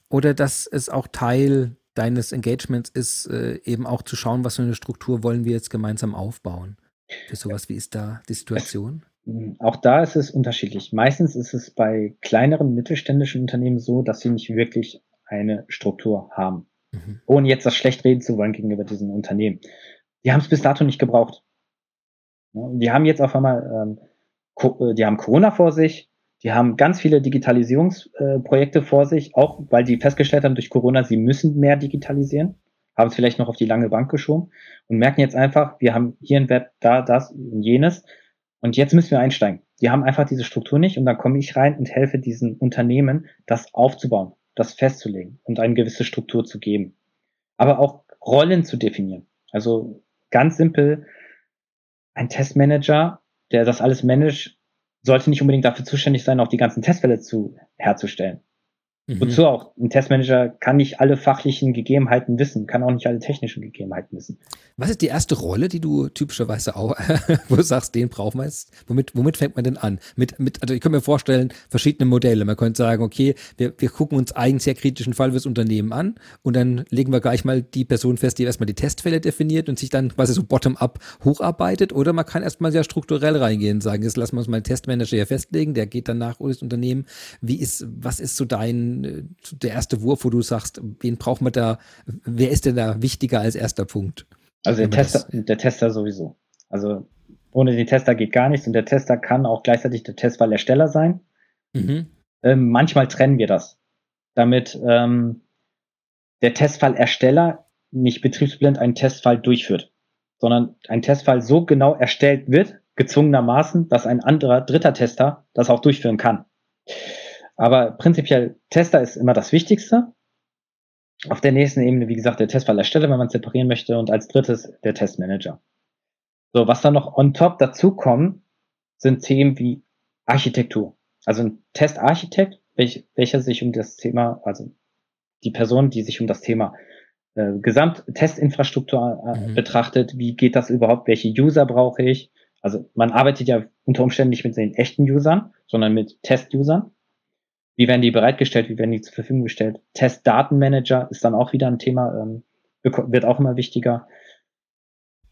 Oder dass es auch Teil deines Engagements ist, äh, eben auch zu schauen, was für eine Struktur wollen wir jetzt gemeinsam aufbauen? Für sowas, wie ist da die Situation? Hm, auch da ist es unterschiedlich. Meistens ist es bei kleineren mittelständischen Unternehmen so, dass sie nicht wirklich eine Struktur haben. Mhm. Ohne jetzt das schlecht reden zu wollen gegenüber diesen Unternehmen. Die haben es bis dato nicht gebraucht. Die haben jetzt auf einmal, ähm, äh, die haben Corona vor sich, die haben ganz viele Digitalisierungsprojekte äh, vor sich, auch weil die festgestellt haben durch Corona, sie müssen mehr digitalisieren haben es vielleicht noch auf die lange Bank geschoben und merken jetzt einfach, wir haben hier ein Web, da, das und jenes und jetzt müssen wir einsteigen. Die haben einfach diese Struktur nicht und dann komme ich rein und helfe diesen Unternehmen, das aufzubauen, das festzulegen und eine gewisse Struktur zu geben. Aber auch Rollen zu definieren. Also ganz simpel, ein Testmanager, der das alles managt, sollte nicht unbedingt dafür zuständig sein, auch die ganzen Testfälle zu herzustellen. Mhm. Wozu auch? Ein Testmanager kann nicht alle fachlichen Gegebenheiten wissen, kann auch nicht alle technischen Gegebenheiten wissen. Was ist die erste Rolle, die du typischerweise auch, wo du sagst, den brauchen wir jetzt? Womit, womit fängt man denn an? Mit, mit, also ich kann mir vorstellen, verschiedene Modelle. Man könnte sagen, okay, wir, wir gucken uns einen sehr kritischen Fall fürs Unternehmen an und dann legen wir gleich mal die Person fest, die erstmal die Testfälle definiert und sich dann quasi so bottom-up hocharbeitet. Oder man kann erstmal sehr strukturell reingehen und sagen, jetzt lassen wir uns mal einen Testmanager hier festlegen, der geht dann nach das Unternehmen. Wie ist, was ist so dein äh, der erste Wurf, wo du sagst, wen braucht man da, wer ist denn da wichtiger als erster Punkt? Also der Tester, der Tester sowieso. Also ohne den Tester geht gar nichts und der Tester kann auch gleichzeitig der Testfallersteller sein. Mhm. Ähm, manchmal trennen wir das, damit ähm, der Testfallersteller nicht betriebsblind einen Testfall durchführt, sondern ein Testfall so genau erstellt wird, gezwungenermaßen, dass ein anderer dritter Tester das auch durchführen kann. Aber prinzipiell, Tester ist immer das Wichtigste. Auf der nächsten Ebene, wie gesagt, der Testfallersteller, wenn man separieren möchte. Und als drittes der Testmanager. So, was dann noch on top dazu kommen, sind Themen wie Architektur. Also ein Testarchitekt, welch, welcher sich um das Thema, also die Person, die sich um das Thema äh, Gesamttestinfrastruktur äh, mhm. betrachtet, wie geht das überhaupt, welche User brauche ich? Also man arbeitet ja unter Umständen nicht mit den echten Usern, sondern mit Test-Usern. Wie werden die bereitgestellt? Wie werden die zur Verfügung gestellt? Testdatenmanager ist dann auch wieder ein Thema, ähm, wird auch immer wichtiger.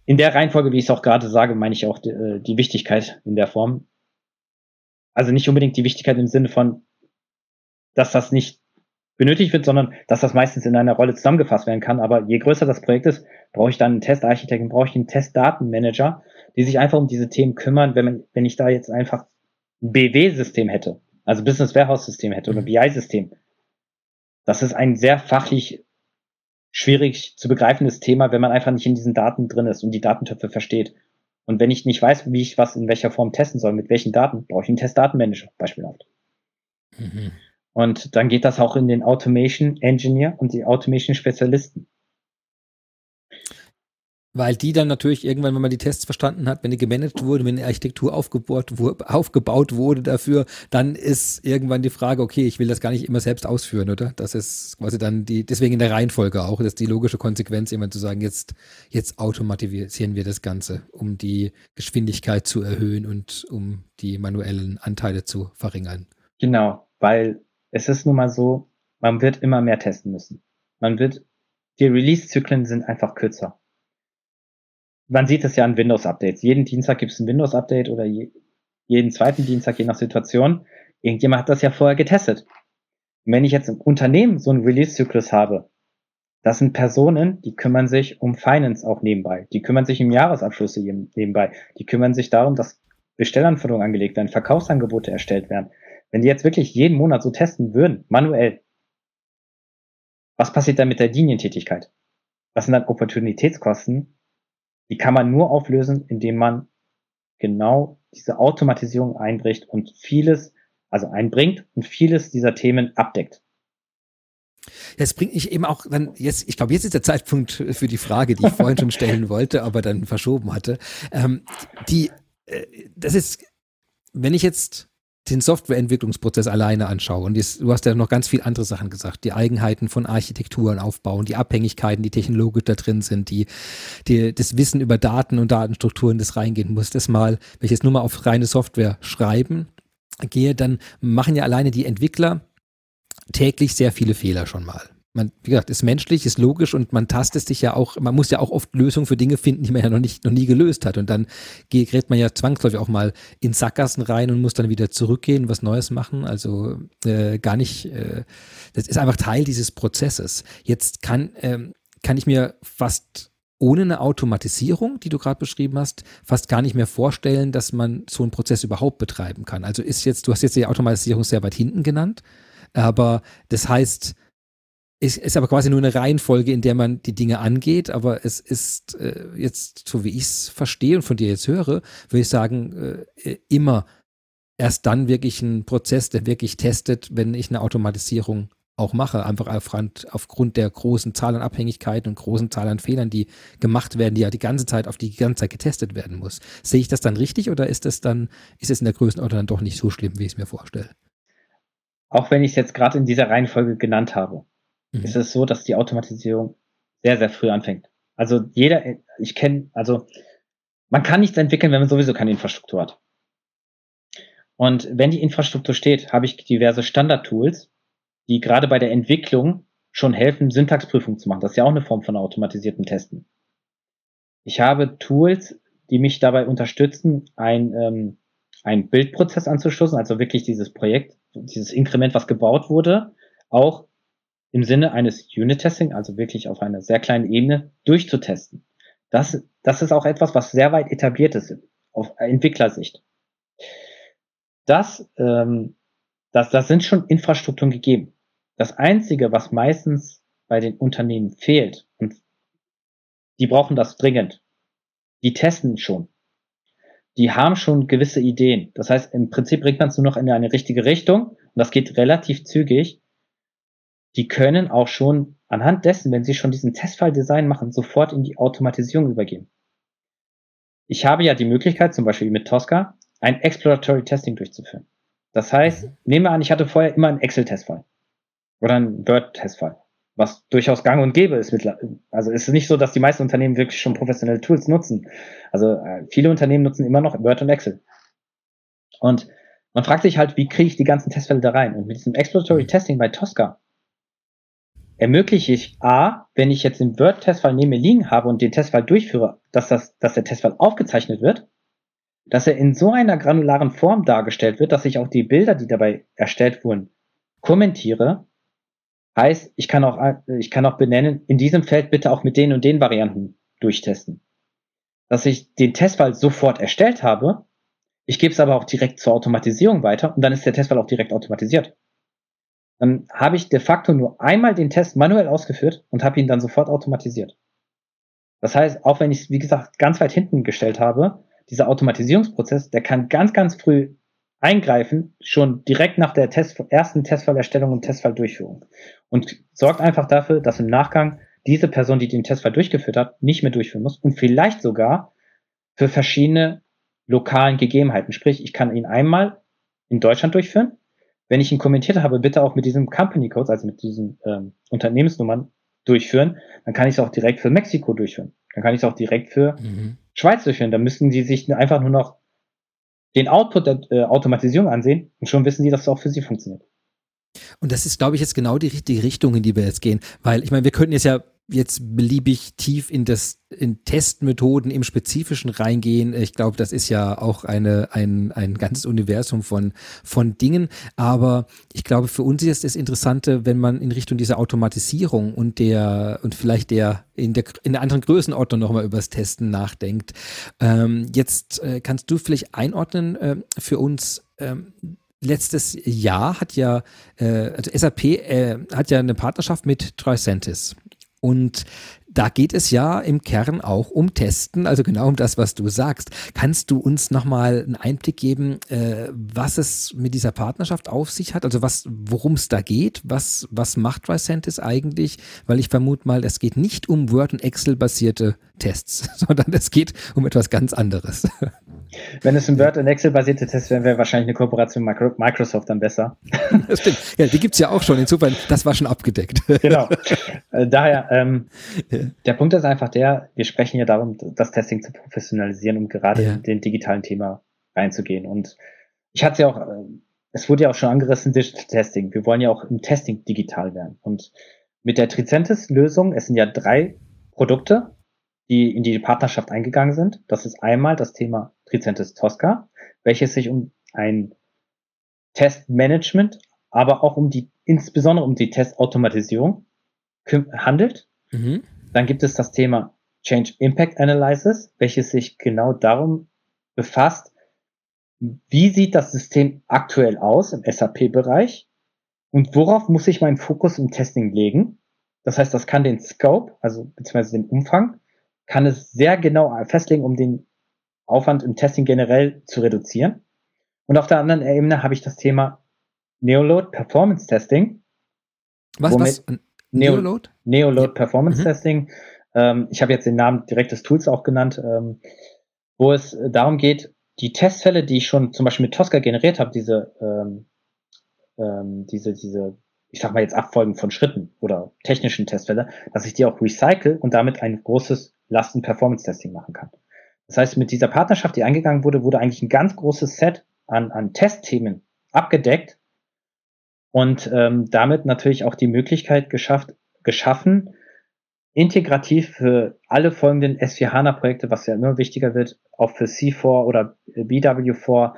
In der Reihenfolge, wie ich es auch gerade sage, meine ich auch die, äh, die Wichtigkeit in der Form. Also nicht unbedingt die Wichtigkeit im Sinne von, dass das nicht benötigt wird, sondern dass das meistens in einer Rolle zusammengefasst werden kann. Aber je größer das Projekt ist, brauche ich dann einen Testarchitekten, brauche ich einen Testdatenmanager, die sich einfach um diese Themen kümmern. Wenn, man, wenn ich da jetzt einfach ein BW-System hätte, also Business Warehouse System hätte oder mhm. BI-System. Das ist ein sehr fachlich schwierig zu begreifendes Thema, wenn man einfach nicht in diesen Daten drin ist und die Datentöpfe versteht. Und wenn ich nicht weiß, wie ich was in welcher Form testen soll, mit welchen Daten, brauche ich einen Testdatenmanager beispielhaft. Mhm. Und dann geht das auch in den Automation Engineer und die Automation Spezialisten. Weil die dann natürlich irgendwann, wenn man die Tests verstanden hat, wenn die gemanagt wurde, wenn die Architektur aufgebaut, aufgebaut wurde dafür, dann ist irgendwann die Frage, okay, ich will das gar nicht immer selbst ausführen, oder? Das ist quasi dann die, deswegen in der Reihenfolge auch, das ist die logische Konsequenz, immer zu sagen, jetzt, jetzt automatisieren wir das Ganze, um die Geschwindigkeit zu erhöhen und um die manuellen Anteile zu verringern. Genau, weil es ist nun mal so, man wird immer mehr testen müssen. Man wird, die Release-Zyklen sind einfach kürzer man sieht es ja an Windows-Updates. Jeden Dienstag gibt es ein Windows-Update oder je, jeden zweiten Dienstag, je nach Situation. Irgendjemand hat das ja vorher getestet. Und wenn ich jetzt im Unternehmen so einen Release-Zyklus habe, das sind Personen, die kümmern sich um Finance auch nebenbei. Die kümmern sich um Jahresabschlüsse nebenbei. Die kümmern sich darum, dass Bestellanforderungen angelegt werden, Verkaufsangebote erstellt werden. Wenn die jetzt wirklich jeden Monat so testen würden, manuell, was passiert dann mit der Linientätigkeit? Was sind dann Opportunitätskosten? Die kann man nur auflösen, indem man genau diese Automatisierung einbricht und vieles, also einbringt und vieles dieser Themen abdeckt. Das bringt mich eben auch dann jetzt, ich glaube, jetzt ist der Zeitpunkt für die Frage, die ich vorhin schon stellen wollte, aber dann verschoben hatte. Ähm, die, äh, das ist, wenn ich jetzt den Softwareentwicklungsprozess alleine anschaue, und jetzt, du hast ja noch ganz viele andere Sachen gesagt, die Eigenheiten von Architekturen aufbauen, die Abhängigkeiten, die technologisch da drin sind, die, die, das Wissen über Daten und Datenstrukturen, das reingehen muss, das mal, wenn ich jetzt nur mal auf reine Software schreiben gehe, dann machen ja alleine die Entwickler täglich sehr viele Fehler schon mal. Man, wie gesagt, ist menschlich, ist logisch und man tastet sich ja auch, man muss ja auch oft Lösungen für Dinge finden, die man ja noch nicht, noch nie gelöst hat. Und dann gerät man ja zwangsläufig auch mal in Sackgassen rein und muss dann wieder zurückgehen, was Neues machen. Also äh, gar nicht, äh, das ist einfach Teil dieses Prozesses. Jetzt kann, ähm, kann ich mir fast ohne eine Automatisierung, die du gerade beschrieben hast, fast gar nicht mehr vorstellen, dass man so einen Prozess überhaupt betreiben kann. Also ist jetzt, du hast jetzt die Automatisierung sehr weit hinten genannt. Aber das heißt, es ist aber quasi nur eine Reihenfolge, in der man die Dinge angeht. Aber es ist äh, jetzt, so wie ich es verstehe und von dir jetzt höre, würde ich sagen, äh, immer erst dann wirklich ein Prozess, der wirklich testet, wenn ich eine Automatisierung auch mache, einfach aufgrund, aufgrund der großen Zahl an Abhängigkeiten und großen Zahl an Fehlern, die gemacht werden, die ja die ganze Zeit auf die ganze Zeit getestet werden muss. Sehe ich das dann richtig oder ist das dann, ist es in der Größenordnung dann doch nicht so schlimm, wie ich es mir vorstelle? auch wenn ich es jetzt gerade in dieser Reihenfolge genannt habe, mhm. ist es so, dass die Automatisierung sehr, sehr früh anfängt. Also jeder, ich kenne, also man kann nichts entwickeln, wenn man sowieso keine Infrastruktur hat. Und wenn die Infrastruktur steht, habe ich diverse Standard-Tools, die gerade bei der Entwicklung schon helfen, Syntaxprüfung zu machen. Das ist ja auch eine Form von automatisierten Testen. Ich habe Tools, die mich dabei unterstützen, ein, ähm, einen Bildprozess anzuschließen, also wirklich dieses Projekt dieses Inkrement, was gebaut wurde, auch im Sinne eines Unit-Testing, also wirklich auf einer sehr kleinen Ebene, durchzutesten. Das, das ist auch etwas, was sehr weit etabliert ist auf Entwicklersicht. Das, ähm, das, das sind schon Infrastrukturen gegeben. Das Einzige, was meistens bei den Unternehmen fehlt, und die brauchen das dringend, die testen schon die haben schon gewisse Ideen. Das heißt, im Prinzip bringt man es nur noch in eine richtige Richtung und das geht relativ zügig. Die können auch schon anhand dessen, wenn sie schon diesen Testfall-Design machen, sofort in die Automatisierung übergehen. Ich habe ja die Möglichkeit, zum Beispiel mit Tosca, ein Exploratory Testing durchzuführen. Das heißt, mhm. nehme an, ich hatte vorher immer einen Excel-Testfall oder einen Word-Testfall was durchaus gang und gäbe ist. Also ist es nicht so, dass die meisten Unternehmen wirklich schon professionelle Tools nutzen. Also äh, viele Unternehmen nutzen immer noch Word und Excel. Und man fragt sich halt, wie kriege ich die ganzen Testfälle da rein? Und mit diesem Exploratory Testing bei Tosca ermögliche ich A, wenn ich jetzt den Word-Testfall neben mir liegen habe und den Testfall durchführe, dass, das, dass der Testfall aufgezeichnet wird, dass er in so einer granularen Form dargestellt wird, dass ich auch die Bilder, die dabei erstellt wurden, kommentiere Heißt, ich kann auch, ich kann auch benennen, in diesem Feld bitte auch mit den und den Varianten durchtesten. Dass ich den Testfall sofort erstellt habe, ich gebe es aber auch direkt zur Automatisierung weiter und dann ist der Testfall auch direkt automatisiert. Dann habe ich de facto nur einmal den Test manuell ausgeführt und habe ihn dann sofort automatisiert. Das heißt, auch wenn ich es, wie gesagt, ganz weit hinten gestellt habe, dieser Automatisierungsprozess, der kann ganz, ganz früh eingreifen, schon direkt nach der Test, ersten Testfallerstellung und Testfalldurchführung. Und sorgt einfach dafür, dass im Nachgang diese Person, die den Testfall durchgeführt hat, nicht mehr durchführen muss und vielleicht sogar für verschiedene lokalen Gegebenheiten. Sprich, ich kann ihn einmal in Deutschland durchführen. Wenn ich ihn kommentiert habe, bitte auch mit diesem Company Codes, also mit diesen ähm, Unternehmensnummern durchführen, dann kann ich es auch direkt für Mexiko durchführen. Dann kann ich es auch direkt für mhm. Schweiz durchführen. Dann müssten die sich einfach nur noch den Output der äh, Automatisierung ansehen und schon wissen die, dass es auch für sie funktioniert. Und das ist, glaube ich, jetzt genau die richtige Richtung, in die wir jetzt gehen. Weil, ich meine, wir könnten jetzt ja jetzt beliebig tief in das in Testmethoden im Spezifischen reingehen. Ich glaube, das ist ja auch eine, ein, ein ganzes Universum von, von Dingen. Aber ich glaube, für uns ist das Interessante, wenn man in Richtung dieser Automatisierung und der und vielleicht der in der in der anderen Größenordnung nochmal übers Testen nachdenkt. Ähm, jetzt äh, kannst du vielleicht einordnen äh, für uns, ähm, letztes Jahr hat ja, äh, also SAP äh, hat ja eine Partnerschaft mit Tricentis. Und da geht es ja im Kern auch um Testen, also genau um das, was du sagst. Kannst du uns nochmal einen Einblick geben, äh, was es mit dieser Partnerschaft auf sich hat? Also was, worum es da geht? Was, was macht Tricentis eigentlich? Weil ich vermute mal, es geht nicht um Word- und Excel-basierte Tests, sondern es geht um etwas ganz anderes. Wenn es ein Word- und Excel-basierte Test wäre, wäre wahrscheinlich eine Kooperation mit Microsoft dann besser. Das stimmt. Ja, die gibt es ja auch schon. Insofern, das war schon abgedeckt. Genau. Äh, daher, ähm, ja. der Punkt ist einfach der, wir sprechen ja darum, das Testing zu professionalisieren und gerade ja. in den digitalen Thema reinzugehen. Und ich hatte es ja auch, äh, es wurde ja auch schon angerissen, Digital Testing. Wir wollen ja auch im Testing digital werden. Und mit der Tricentis-Lösung, es sind ja drei Produkte, die in die Partnerschaft eingegangen sind. Das ist einmal das Thema Tricentis Tosca, welches sich um ein Testmanagement, aber auch um die, insbesondere um die Testautomatisierung handelt. Mhm. Dann gibt es das Thema Change Impact Analysis, welches sich genau darum befasst, wie sieht das System aktuell aus im SAP-Bereich und worauf muss ich meinen Fokus im Testing legen. Das heißt, das kann den Scope, also beziehungsweise den Umfang, kann es sehr genau festlegen, um den Aufwand im Testing generell zu reduzieren. Und auf der anderen Ebene habe ich das Thema Neoload Performance Testing. Was, was? Neoload? Neoload Performance mhm. Testing. Ähm, ich habe jetzt den Namen direkt des Tools auch genannt, ähm, wo es darum geht, die Testfälle, die ich schon zum Beispiel mit Tosca generiert habe, diese, ähm, ähm, diese, diese, ich sag mal jetzt Abfolgen von Schritten oder technischen Testfälle, dass ich die auch recycle und damit ein großes Lasten-Performance-Testing machen kann. Das heißt, mit dieser Partnerschaft, die eingegangen wurde, wurde eigentlich ein ganz großes Set an, an Testthemen abgedeckt und ähm, damit natürlich auch die Möglichkeit geschafft, geschaffen, integrativ für alle folgenden S4HANA-Projekte, was ja immer wichtiger wird, auch für C4 oder BW4,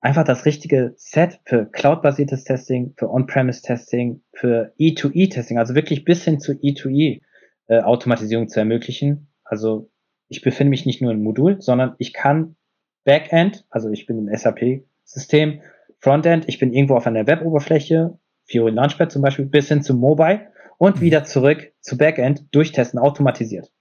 einfach das richtige Set für Cloud-basiertes Testing, für On-Premise-Testing, für E2E-Testing, also wirklich bis hin zu E2E-Automatisierung äh, zu ermöglichen. Also ich befinde mich nicht nur im Modul, sondern ich kann Backend, also ich bin im SAP-System, Frontend, ich bin irgendwo auf einer Web-Oberfläche, Fiori Launchpad zum Beispiel, bis hin zu Mobile und mhm. wieder zurück zu Backend durchtesten, automatisiert.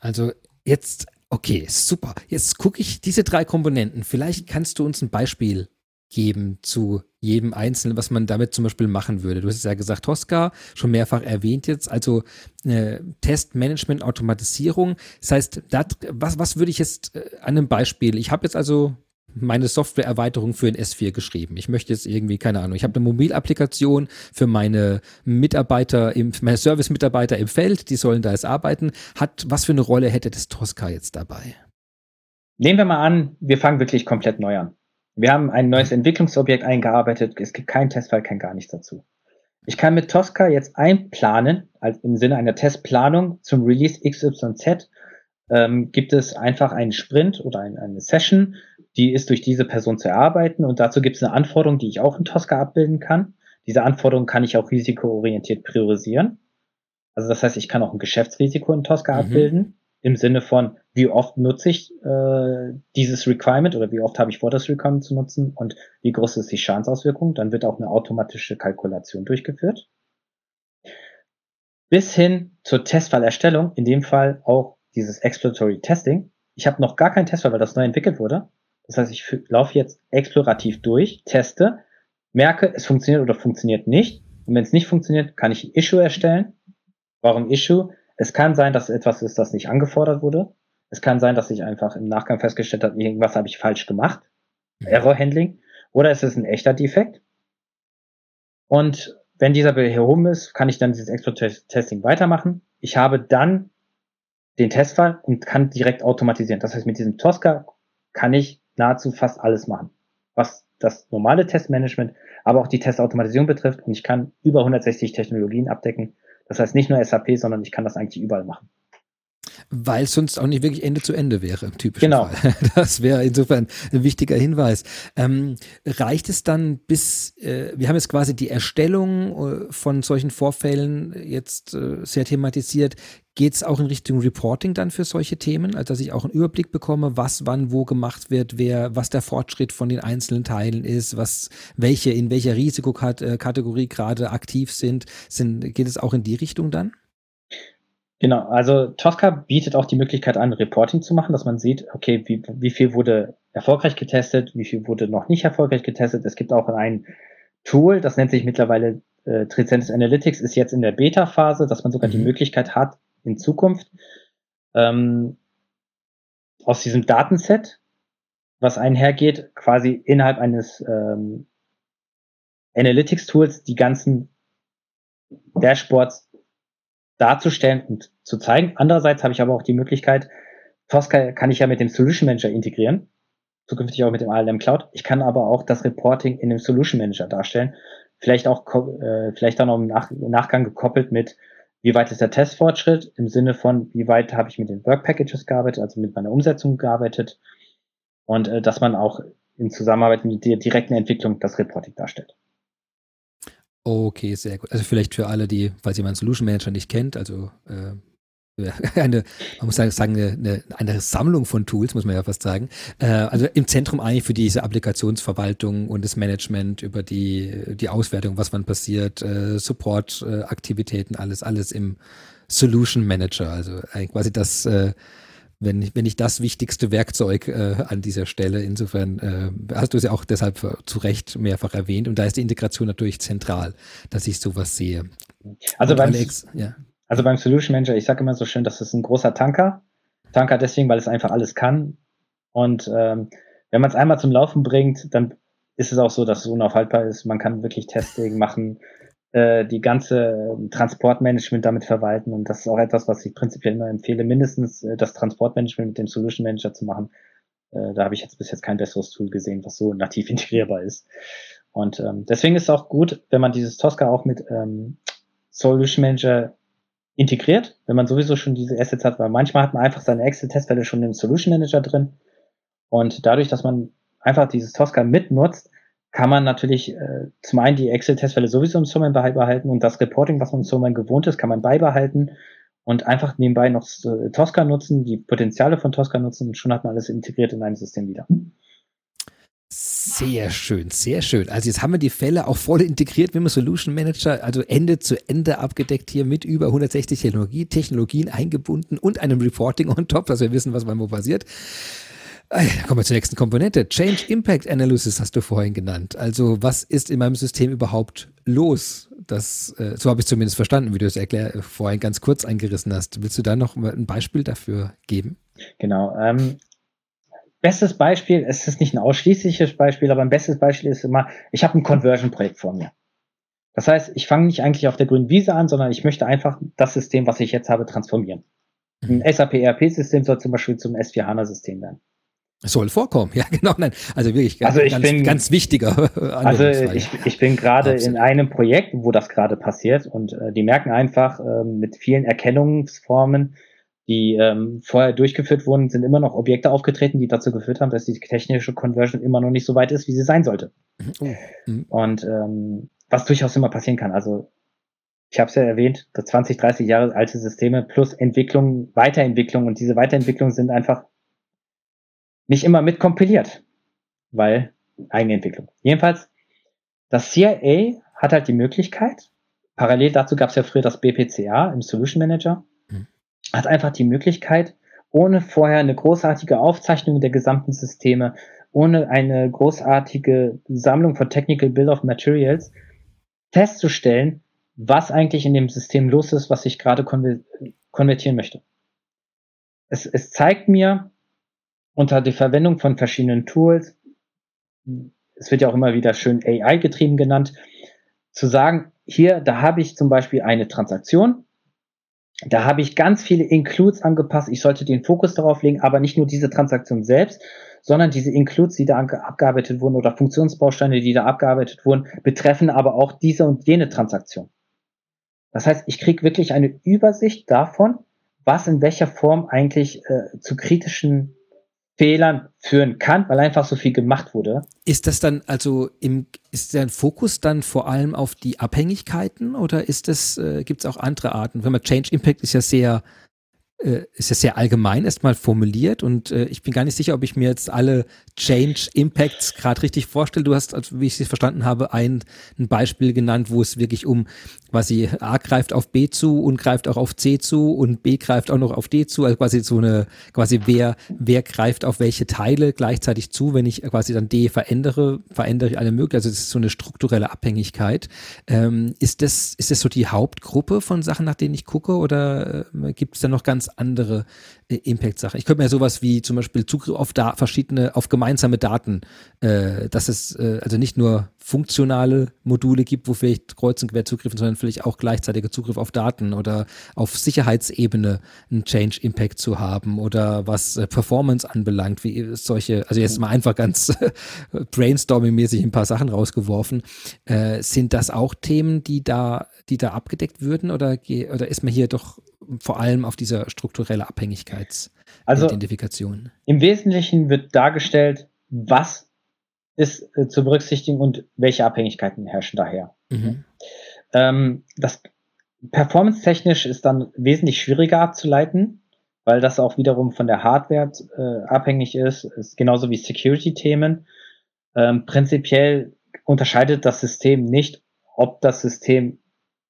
Also jetzt, okay, super. Jetzt gucke ich diese drei Komponenten. Vielleicht kannst du uns ein Beispiel geben zu jedem Einzelnen, was man damit zum Beispiel machen würde. Du hast ja gesagt, Tosca, schon mehrfach erwähnt jetzt, also äh, Testmanagement, Automatisierung. Das heißt, dat, was, was würde ich jetzt äh, an einem Beispiel, ich habe jetzt also meine Softwareerweiterung für ein S4 geschrieben. Ich möchte jetzt irgendwie, keine Ahnung, ich habe eine Mobilapplikation für meine Mitarbeiter, im, meine Service-Mitarbeiter im Feld, die sollen da jetzt arbeiten. Hat, was für eine Rolle hätte das Tosca jetzt dabei? Nehmen wir mal an, wir fangen wirklich komplett neu an. Wir haben ein neues Entwicklungsobjekt eingearbeitet. Es gibt keinen Testfall, kein gar nichts dazu. Ich kann mit Tosca jetzt einplanen, also im Sinne einer Testplanung zum Release XYZ, ähm, gibt es einfach einen Sprint oder ein, eine Session, die ist durch diese Person zu erarbeiten und dazu gibt es eine Anforderung, die ich auch in Tosca abbilden kann. Diese Anforderung kann ich auch risikoorientiert priorisieren. Also das heißt, ich kann auch ein Geschäftsrisiko in Tosca mhm. abbilden im Sinne von, wie oft nutze ich äh, dieses Requirement oder wie oft habe ich vor, das Requirement zu nutzen und wie groß ist die Schadensauswirkung. Dann wird auch eine automatische Kalkulation durchgeführt. Bis hin zur Testfallerstellung, in dem Fall auch dieses Exploratory Testing. Ich habe noch gar keinen Testfall, weil das neu entwickelt wurde. Das heißt, ich laufe jetzt explorativ durch, teste, merke, es funktioniert oder funktioniert nicht. Und wenn es nicht funktioniert, kann ich ein Issue erstellen. Warum Issue? Es kann sein, dass etwas ist, das nicht angefordert wurde. Es kann sein, dass ich einfach im Nachgang festgestellt habe, irgendwas habe ich falsch gemacht. Mhm. Error Handling. Oder es ist ein echter Defekt. Und wenn dieser behoben ist, kann ich dann dieses Export-Testing weitermachen. Ich habe dann den Testfall und kann direkt automatisieren. Das heißt, mit diesem Tosca kann ich nahezu fast alles machen, was das normale Testmanagement, aber auch die Testautomatisierung betrifft. Und ich kann über 160 Technologien abdecken das heißt nicht nur SAP, sondern ich kann das eigentlich überall machen. Weil es sonst auch nicht wirklich Ende zu Ende wäre, im typischen genau. Fall. Das wäre insofern ein wichtiger Hinweis. Ähm, reicht es dann bis, äh, wir haben jetzt quasi die Erstellung äh, von solchen Vorfällen jetzt äh, sehr thematisiert. Geht es auch in Richtung Reporting dann für solche Themen, also dass ich auch einen Überblick bekomme, was wann wo gemacht wird, wer, was der Fortschritt von den einzelnen Teilen ist, was welche in welcher Risikokategorie gerade aktiv sind, sind geht es auch in die Richtung dann? Genau, also Tosca bietet auch die Möglichkeit an, Reporting zu machen, dass man sieht, okay, wie, wie viel wurde erfolgreich getestet, wie viel wurde noch nicht erfolgreich getestet. Es gibt auch ein Tool, das nennt sich mittlerweile äh, Tricentis Analytics, ist jetzt in der Beta-Phase, dass man sogar mhm. die Möglichkeit hat, in Zukunft ähm, aus diesem Datenset, was einhergeht, quasi innerhalb eines ähm, Analytics-Tools die ganzen Dashboards darzustellen und zu zeigen. Andererseits habe ich aber auch die Möglichkeit, Tosca kann ich ja mit dem Solution Manager integrieren, zukünftig auch mit dem ALM Cloud. Ich kann aber auch das Reporting in dem Solution Manager darstellen. Vielleicht auch, äh, vielleicht dann auch im, Nach im Nachgang gekoppelt mit, wie weit ist der Testfortschritt im Sinne von, wie weit habe ich mit den Work Packages gearbeitet, also mit meiner Umsetzung gearbeitet und äh, dass man auch in Zusammenarbeit mit der direkten Entwicklung das Reporting darstellt. Okay, sehr gut. Also vielleicht für alle, die, falls jemand Solution Manager nicht kennt, also äh, eine, man muss sagen, eine, eine, Sammlung von Tools, muss man ja fast sagen. Äh, also im Zentrum eigentlich für diese Applikationsverwaltung und das Management über die, die Auswertung, was wann passiert, äh, Support-Aktivitäten, alles, alles im Solution Manager. Also quasi das, äh, wenn, wenn nicht das wichtigste Werkzeug äh, an dieser Stelle. Insofern äh, hast du es ja auch deshalb zu Recht mehrfach erwähnt und da ist die Integration natürlich zentral, dass ich sowas sehe. Also beim, Alex, ja. also beim Solution Manager, ich sage immer so schön, das ist ein großer Tanker. Tanker deswegen, weil es einfach alles kann. Und ähm, wenn man es einmal zum Laufen bringt, dann ist es auch so, dass es unaufhaltbar ist. Man kann wirklich Testing machen äh, die ganze Transportmanagement damit verwalten. Und das ist auch etwas, was ich prinzipiell immer empfehle, mindestens äh, das Transportmanagement mit dem Solution Manager zu machen. Äh, da habe ich jetzt bis jetzt kein besseres Tool gesehen, was so nativ integrierbar ist. Und ähm, deswegen ist es auch gut, wenn man dieses Tosca auch mit ähm, Solution Manager integriert, wenn man sowieso schon diese Assets hat, weil manchmal hat man einfach seine Excel-Testfälle schon im Solution Manager drin. Und dadurch, dass man einfach dieses Tosca mitnutzt, kann man natürlich äh, zum einen die Excel-Testfälle sowieso im Summon beibehalten und das Reporting, was man im Summon gewohnt ist, kann man beibehalten und einfach nebenbei noch äh, Tosca nutzen, die Potenziale von Tosca nutzen und schon hat man alles integriert in ein System wieder. Sehr schön, sehr schön. Also jetzt haben wir die Fälle auch voll integriert mit dem Solution Manager, also Ende zu Ende abgedeckt hier mit über 160 Technologie, Technologien eingebunden und einem Reporting on top, dass wir wissen, was beim wo passiert. Dann kommen wir zur nächsten Komponente. Change Impact Analysis hast du vorhin genannt. Also was ist in meinem System überhaupt los? Das, äh, so habe ich zumindest verstanden, wie du es erklär, vorhin ganz kurz eingerissen hast. Willst du da noch ein Beispiel dafür geben? Genau. Ähm, bestes Beispiel, es ist nicht ein ausschließliches Beispiel, aber ein bestes Beispiel ist immer, ich habe ein Conversion-Projekt vor mir. Das heißt, ich fange nicht eigentlich auf der grünen Wiese an, sondern ich möchte einfach das System, was ich jetzt habe, transformieren. Ein mhm. SAP ERP-System soll zum Beispiel zum S4 HANA-System werden. Soll vorkommen, ja genau. Nein, also wirklich ganz, also ich ganz, bin, ganz wichtiger. Also ich, ich bin gerade in einem Projekt, wo das gerade passiert und äh, die merken einfach äh, mit vielen Erkennungsformen, die ähm, vorher durchgeführt wurden, sind immer noch Objekte aufgetreten, die dazu geführt haben, dass die technische Conversion immer noch nicht so weit ist, wie sie sein sollte. Mhm. Oh. Mhm. Und ähm, was durchaus immer passieren kann. Also ich habe es ja erwähnt, das 20, 30 Jahre alte Systeme plus Entwicklung, Weiterentwicklung und diese Weiterentwicklungen sind einfach nicht immer mitkompiliert, weil Eigenentwicklung. Jedenfalls, das CIA hat halt die Möglichkeit, parallel dazu gab es ja früher das BPCA im Solution Manager, mhm. hat einfach die Möglichkeit, ohne vorher eine großartige Aufzeichnung der gesamten Systeme, ohne eine großartige Sammlung von Technical Bill of Materials festzustellen, was eigentlich in dem System los ist, was ich gerade konvertieren möchte. Es, es zeigt mir, unter der Verwendung von verschiedenen Tools, es wird ja auch immer wieder schön AI getrieben genannt, zu sagen, hier, da habe ich zum Beispiel eine Transaktion, da habe ich ganz viele Includes angepasst. Ich sollte den Fokus darauf legen, aber nicht nur diese Transaktion selbst, sondern diese Includes, die da abgearbeitet wurden oder Funktionsbausteine, die da abgearbeitet wurden, betreffen aber auch diese und jene Transaktion. Das heißt, ich kriege wirklich eine Übersicht davon, was in welcher Form eigentlich äh, zu kritischen Fehlern führen kann, weil einfach so viel gemacht wurde. Ist das dann also im ist der Fokus dann vor allem auf die Abhängigkeiten oder ist es äh, gibt es auch andere Arten? Wenn man Change Impact ist ja sehr ist ja sehr allgemein erstmal formuliert und äh, ich bin gar nicht sicher, ob ich mir jetzt alle Change Impacts gerade richtig vorstelle. Du hast, also, wie ich es verstanden habe, ein, ein Beispiel genannt, wo es wirklich um quasi A greift auf B zu und greift auch auf C zu und B greift auch noch auf D zu. Also quasi so eine, quasi wer, wer greift auf welche Teile gleichzeitig zu, wenn ich quasi dann D verändere, verändere ich alle möglichen. Also das ist so eine strukturelle Abhängigkeit. Ähm, ist das, ist das so die Hauptgruppe von Sachen, nach denen ich gucke oder äh, gibt es da noch ganz andere äh, Impact-Sachen? Ich könnte mir sowas wie zum Beispiel Zugriff auf da verschiedene, auf gemeinsame Daten, äh, dass es äh, also nicht nur funktionale Module gibt, wo vielleicht kreuz und quer zugriffen, sondern vielleicht auch gleichzeitiger Zugriff auf Daten oder auf Sicherheitsebene einen Change Impact zu haben oder was äh, Performance anbelangt, wie solche, also jetzt mal einfach ganz brainstorming-mäßig ein paar Sachen rausgeworfen. Äh, sind das auch Themen, die da, die da abgedeckt würden oder, oder ist man hier doch vor allem auf dieser strukturelle Abhängigkeitsidentifikation? Also Im Wesentlichen wird dargestellt, was ist äh, zu berücksichtigen und welche Abhängigkeiten herrschen daher. Mhm. Ähm, das performance-technisch ist dann wesentlich schwieriger abzuleiten, weil das auch wiederum von der Hardware äh, abhängig ist, ist genauso wie Security-Themen. Ähm, prinzipiell unterscheidet das System nicht, ob das System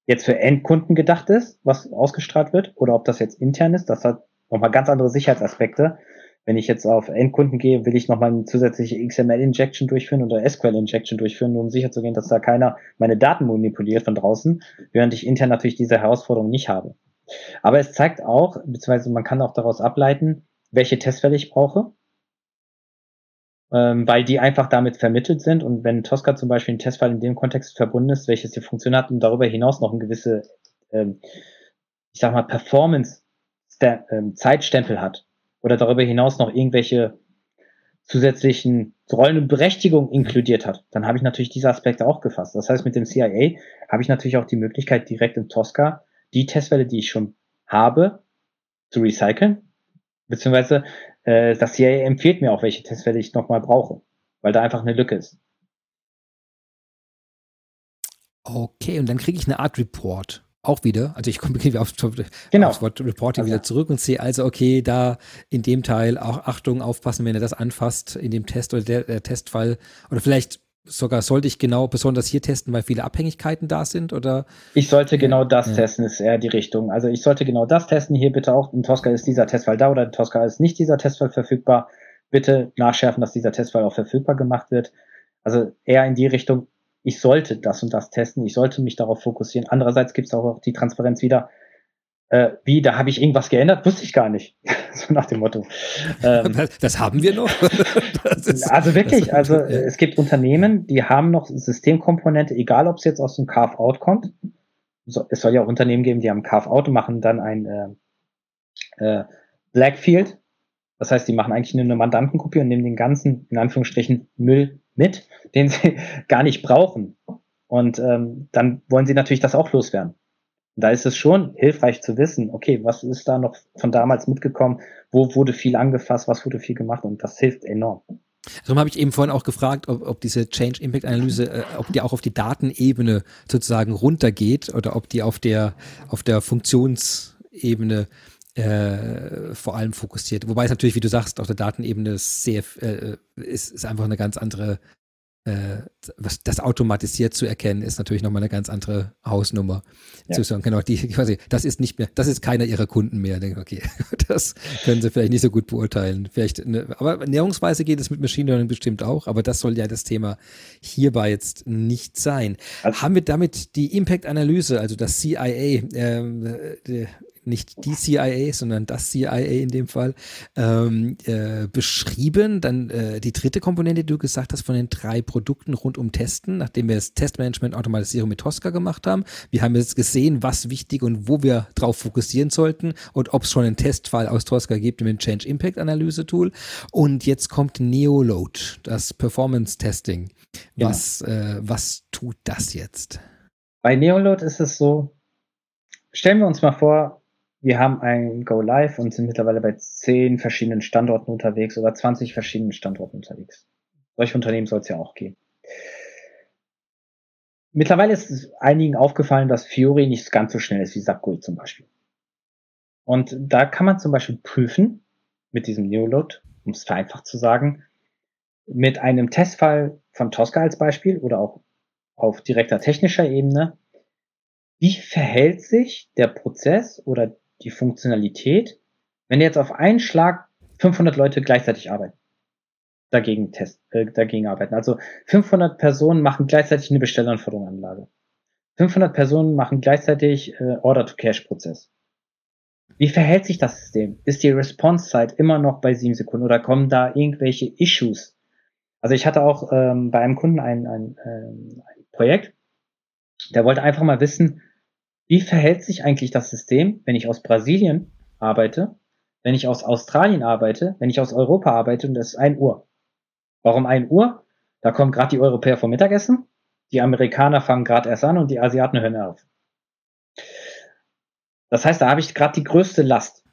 jetzt für Endkunden gedacht ist, was ausgestrahlt wird, oder ob das jetzt intern ist. Das hat nochmal ganz andere Sicherheitsaspekte. Wenn ich jetzt auf Endkunden gehe, will ich nochmal eine zusätzliche XML-Injection durchführen oder SQL-Injection durchführen, nur um sicher zu gehen, dass da keiner meine Daten manipuliert von draußen, während ich intern natürlich diese Herausforderung nicht habe. Aber es zeigt auch, beziehungsweise man kann auch daraus ableiten, welche Testfälle ich brauche, ähm, weil die einfach damit vermittelt sind. Und wenn Tosca zum Beispiel ein Testfall in dem Kontext verbunden ist, welches die Funktion hat und darüber hinaus noch ein gewisse, ähm, ich sag mal, Performance-Zeitstempel ähm, hat, oder darüber hinaus noch irgendwelche zusätzlichen Rollen und Berechtigungen inkludiert hat, dann habe ich natürlich diese Aspekte auch gefasst. Das heißt, mit dem CIA habe ich natürlich auch die Möglichkeit, direkt in Tosca die Testfälle, die ich schon habe, zu recyceln. Beziehungsweise äh, das CIA empfiehlt mir auch, welche Testfälle ich nochmal brauche, weil da einfach eine Lücke ist. Okay, und dann kriege ich eine Art Report auch wieder, also ich komme auf, genau. aufs Wort Reporting also. wieder zurück und sehe also, okay, da in dem Teil auch Achtung, aufpassen, wenn er das anfasst in dem Test oder der, der Testfall oder vielleicht sogar sollte ich genau besonders hier testen, weil viele Abhängigkeiten da sind oder? Ich sollte genau das ja. testen, ist eher die Richtung. Also ich sollte genau das testen. Hier bitte auch, in Tosca ist dieser Testfall da oder in Tosca ist nicht dieser Testfall verfügbar. Bitte nachschärfen, dass dieser Testfall auch verfügbar gemacht wird. Also eher in die Richtung, ich sollte das und das testen, ich sollte mich darauf fokussieren. Andererseits gibt es auch die Transparenz wieder, äh, wie, da habe ich irgendwas geändert, wusste ich gar nicht. so nach dem Motto. Ähm, das, das, haben wir noch. ist, also wirklich, also ja. es gibt Unternehmen, die haben noch Systemkomponente, egal ob es jetzt aus dem Carve-out kommt. So, es soll ja auch Unternehmen geben, die haben Carve-out und machen dann ein äh, äh, Blackfield. Das heißt, die machen eigentlich nur eine Mandantenkopie und nehmen den ganzen, in Anführungsstrichen, Müll mit, den sie gar nicht brauchen. Und ähm, dann wollen sie natürlich das auch loswerden. Da ist es schon hilfreich zu wissen, okay, was ist da noch von damals mitgekommen, wo wurde viel angefasst, was wurde viel gemacht und das hilft enorm. Darum habe ich eben vorhin auch gefragt, ob, ob diese Change Impact Analyse, äh, ob die auch auf die Datenebene sozusagen runtergeht oder ob die auf der auf der Funktionsebene äh, vor allem fokussiert. Wobei es natürlich, wie du sagst, auf der Datenebene sehr äh, ist, ist einfach eine ganz andere, äh, was das automatisiert zu erkennen, ist natürlich nochmal eine ganz andere Hausnummer. Ja. Zu sagen, genau, die quasi, das ist nicht mehr, das ist keiner ihrer Kunden mehr. Denke, okay, das können sie vielleicht nicht so gut beurteilen. Vielleicht, eine, aber näherungsweise geht es mit Machine Learning bestimmt auch, aber das soll ja das Thema hierbei jetzt nicht sein. Also, Haben wir damit die Impact-Analyse, also das CIA, ähm, äh, nicht die CIA, sondern das CIA in dem Fall, ähm, äh, beschrieben. Dann äh, die dritte Komponente, die du gesagt hast, von den drei Produkten rund um Testen, nachdem wir das Testmanagement Automatisierung mit Tosca gemacht haben. Wir haben jetzt gesehen, was wichtig und wo wir drauf fokussieren sollten und ob es schon einen Testfall aus Tosca gibt mit dem Change Impact Analyse Tool. Und jetzt kommt Neoload, das Performance Testing. Was, genau. äh, was tut das jetzt? Bei Neoload ist es so, stellen wir uns mal vor, wir haben ein Go Live und sind mittlerweile bei zehn verschiedenen Standorten unterwegs oder 20 verschiedenen Standorten unterwegs. Solche Unternehmen soll es ja auch geben. Mittlerweile ist einigen aufgefallen, dass Fiori nicht ganz so schnell ist wie Subgui zum Beispiel. Und da kann man zum Beispiel prüfen, mit diesem Neoload, um es vereinfacht zu sagen, mit einem Testfall von Tosca als Beispiel oder auch auf direkter technischer Ebene, wie verhält sich der Prozess oder die Funktionalität, wenn jetzt auf einen Schlag 500 Leute gleichzeitig arbeiten? Dagegen, test, äh, dagegen arbeiten. Also 500 Personen machen gleichzeitig eine Bestellanforderungsanlage. 500 Personen machen gleichzeitig äh, Order-to-Cash-Prozess. Wie verhält sich das System? Ist die Response-Zeit immer noch bei sieben Sekunden oder kommen da irgendwelche Issues? Also ich hatte auch ähm, bei einem Kunden ein, ein, ähm, ein Projekt, der wollte einfach mal wissen, wie verhält sich eigentlich das System, wenn ich aus Brasilien arbeite, wenn ich aus Australien arbeite, wenn ich aus Europa arbeite und es ist ein Uhr. Warum ein Uhr? Da kommen gerade die Europäer vom Mittagessen, die Amerikaner fangen gerade erst an und die Asiaten hören auf. Das heißt, da habe ich gerade die größte Last.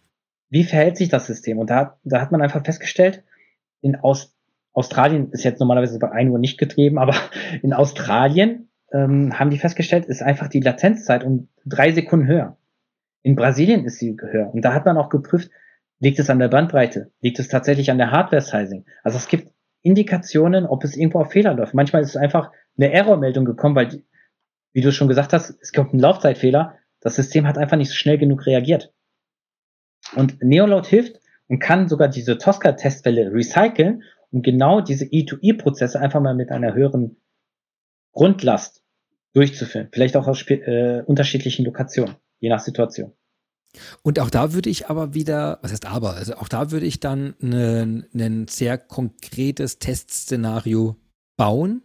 Wie verhält sich das System? Und da, da hat man einfach festgestellt, in Aus, Australien ist jetzt normalerweise bei 1 Uhr nicht getrieben, aber in Australien ähm, haben die festgestellt, ist einfach die Latenzzeit um drei Sekunden höher. In Brasilien ist sie höher. Und da hat man auch geprüft, liegt es an der Bandbreite? Liegt es tatsächlich an der Hardware-Sizing? Also es gibt Indikationen, ob es irgendwo auf Fehler läuft. Manchmal ist es einfach eine Error-Meldung gekommen, weil, die, wie du schon gesagt hast, es kommt ein Laufzeitfehler. Das System hat einfach nicht so schnell genug reagiert. Und Neoload hilft und kann sogar diese Tosca-Testfälle recyceln und genau diese E2E-Prozesse einfach mal mit einer höheren Grundlast durchzuführen. Vielleicht auch aus äh, unterschiedlichen Lokationen, je nach Situation. Und auch da würde ich aber wieder, was heißt aber, also auch da würde ich dann ein sehr konkretes Testszenario bauen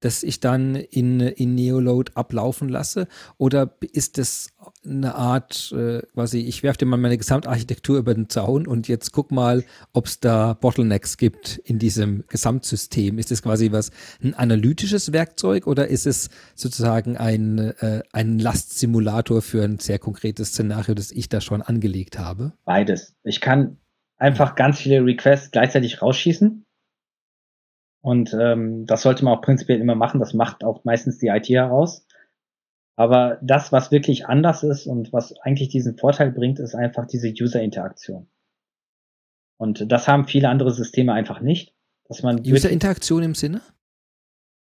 das ich dann in, in Neoload ablaufen lasse? Oder ist das eine Art, äh, quasi, ich werfe dir mal meine Gesamtarchitektur über den Zaun und jetzt guck mal, ob es da Bottlenecks gibt in diesem Gesamtsystem. Ist das quasi was, ein analytisches Werkzeug oder ist es sozusagen ein, äh, ein Lastsimulator für ein sehr konkretes Szenario, das ich da schon angelegt habe? Beides. Ich kann einfach ganz viele Requests gleichzeitig rausschießen und ähm, das sollte man auch prinzipiell immer machen. Das macht auch meistens die IT heraus. Aber das, was wirklich anders ist und was eigentlich diesen Vorteil bringt, ist einfach diese User-Interaktion. Und das haben viele andere Systeme einfach nicht. Dass man User-Interaktion im Sinne?